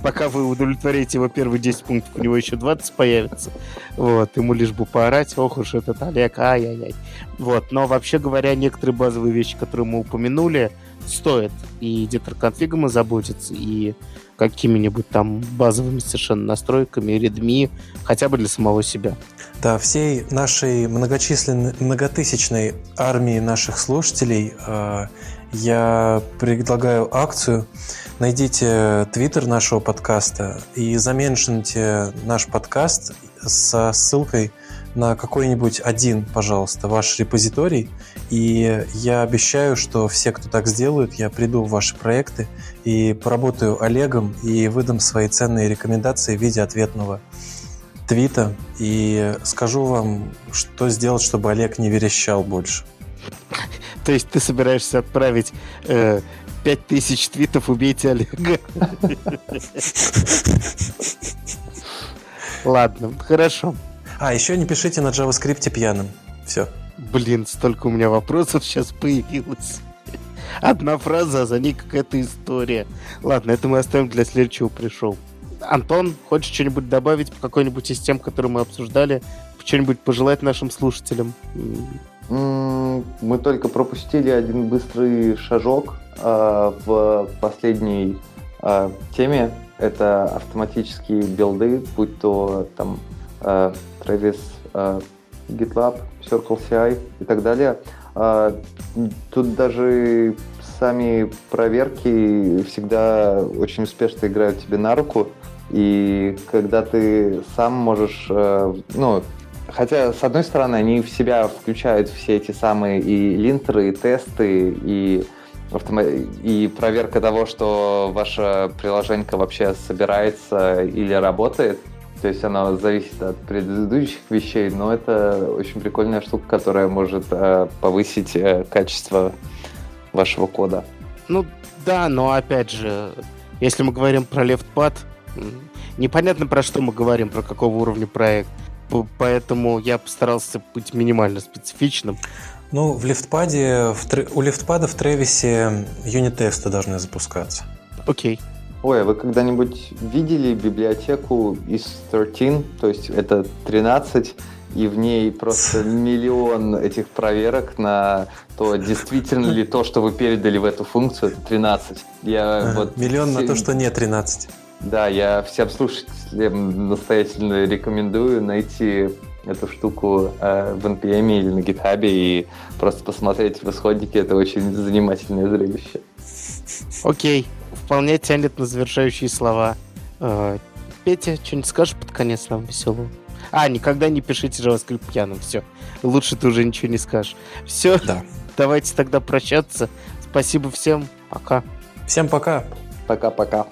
Speaker 1: Пока вы удовлетворите его первые 10 пунктов, у него еще 20 появится. Вот, ему лишь бы поорать, ох уж этот Олег, ай-яй-яй. Вот, но вообще говоря, некоторые базовые вещи, которые мы упомянули, стоит и эдитор конфигом заботиться, и какими-нибудь там базовыми совершенно настройками, редми, хотя бы для самого себя.
Speaker 2: Да, всей нашей многочисленной, многотысячной армии наших слушателей э, я предлагаю акцию. Найдите твиттер нашего подкаста и заменшните наш подкаст со ссылкой на какой-нибудь один, пожалуйста, ваш репозиторий. И я обещаю, что все, кто так сделают, я приду в ваши проекты и поработаю Олегом и выдам свои ценные рекомендации в виде ответного твита и скажу вам, что сделать, чтобы Олег не верещал больше.
Speaker 1: То есть ты собираешься отправить э, 5000 твитов «Убейте Олега». Ладно, хорошо.
Speaker 2: А, еще не пишите на JavaScript пьяным. Все.
Speaker 1: Блин, столько у меня вопросов сейчас появилось. Одна фраза, а за ней какая-то история. Ладно, это мы оставим для следующего пришел. Антон, хочешь что-нибудь добавить по какой-нибудь из тем, которые мы обсуждали? Что-нибудь пожелать нашим слушателям?
Speaker 3: Мы только пропустили один быстрый шажок э, в последней э, теме. Это автоматические билды, будь то там э, Travis, GitLab, Circle CI и так далее. Э, тут даже сами проверки всегда очень успешно играют тебе на руку. И когда ты сам можешь, э, ну, хотя, с одной стороны, они в себя включают все эти самые и линтеры, и тесты, и, и проверка того, что ваше приложение вообще собирается или работает. То есть оно зависит от предыдущих вещей, но это очень прикольная штука, которая может э, повысить э, качество вашего кода.
Speaker 1: Ну да, но опять же, если мы говорим про LeftPad, непонятно про что мы говорим, про какого уровня проект. Поэтому я постарался быть минимально специфичным.
Speaker 2: Ну, в лифтпаде, в, у лифтпада в Тревисе юнит-тесты должны запускаться.
Speaker 1: Окей.
Speaker 3: Ой, а вы когда-нибудь видели библиотеку из 13, то есть это 13, и в ней просто миллион этих проверок на то, действительно ли то, что вы передали в эту функцию, это 13.
Speaker 2: Я ага, вот миллион все... на то, что не 13.
Speaker 3: Да, я всем слушателям настоятельно рекомендую найти эту штуку э, в NPM или на GitHub и просто посмотреть в исходнике. Это очень занимательное зрелище.
Speaker 1: Окей, вполне тянет на завершающие слова. Э, Петя, что-нибудь скажешь под конец нам веселого? А, никогда не пишите JavaScript пьяным, все. Лучше ты уже ничего не скажешь. Все, да. давайте тогда прощаться. Спасибо всем, пока.
Speaker 2: Всем пока.
Speaker 3: Пока-пока.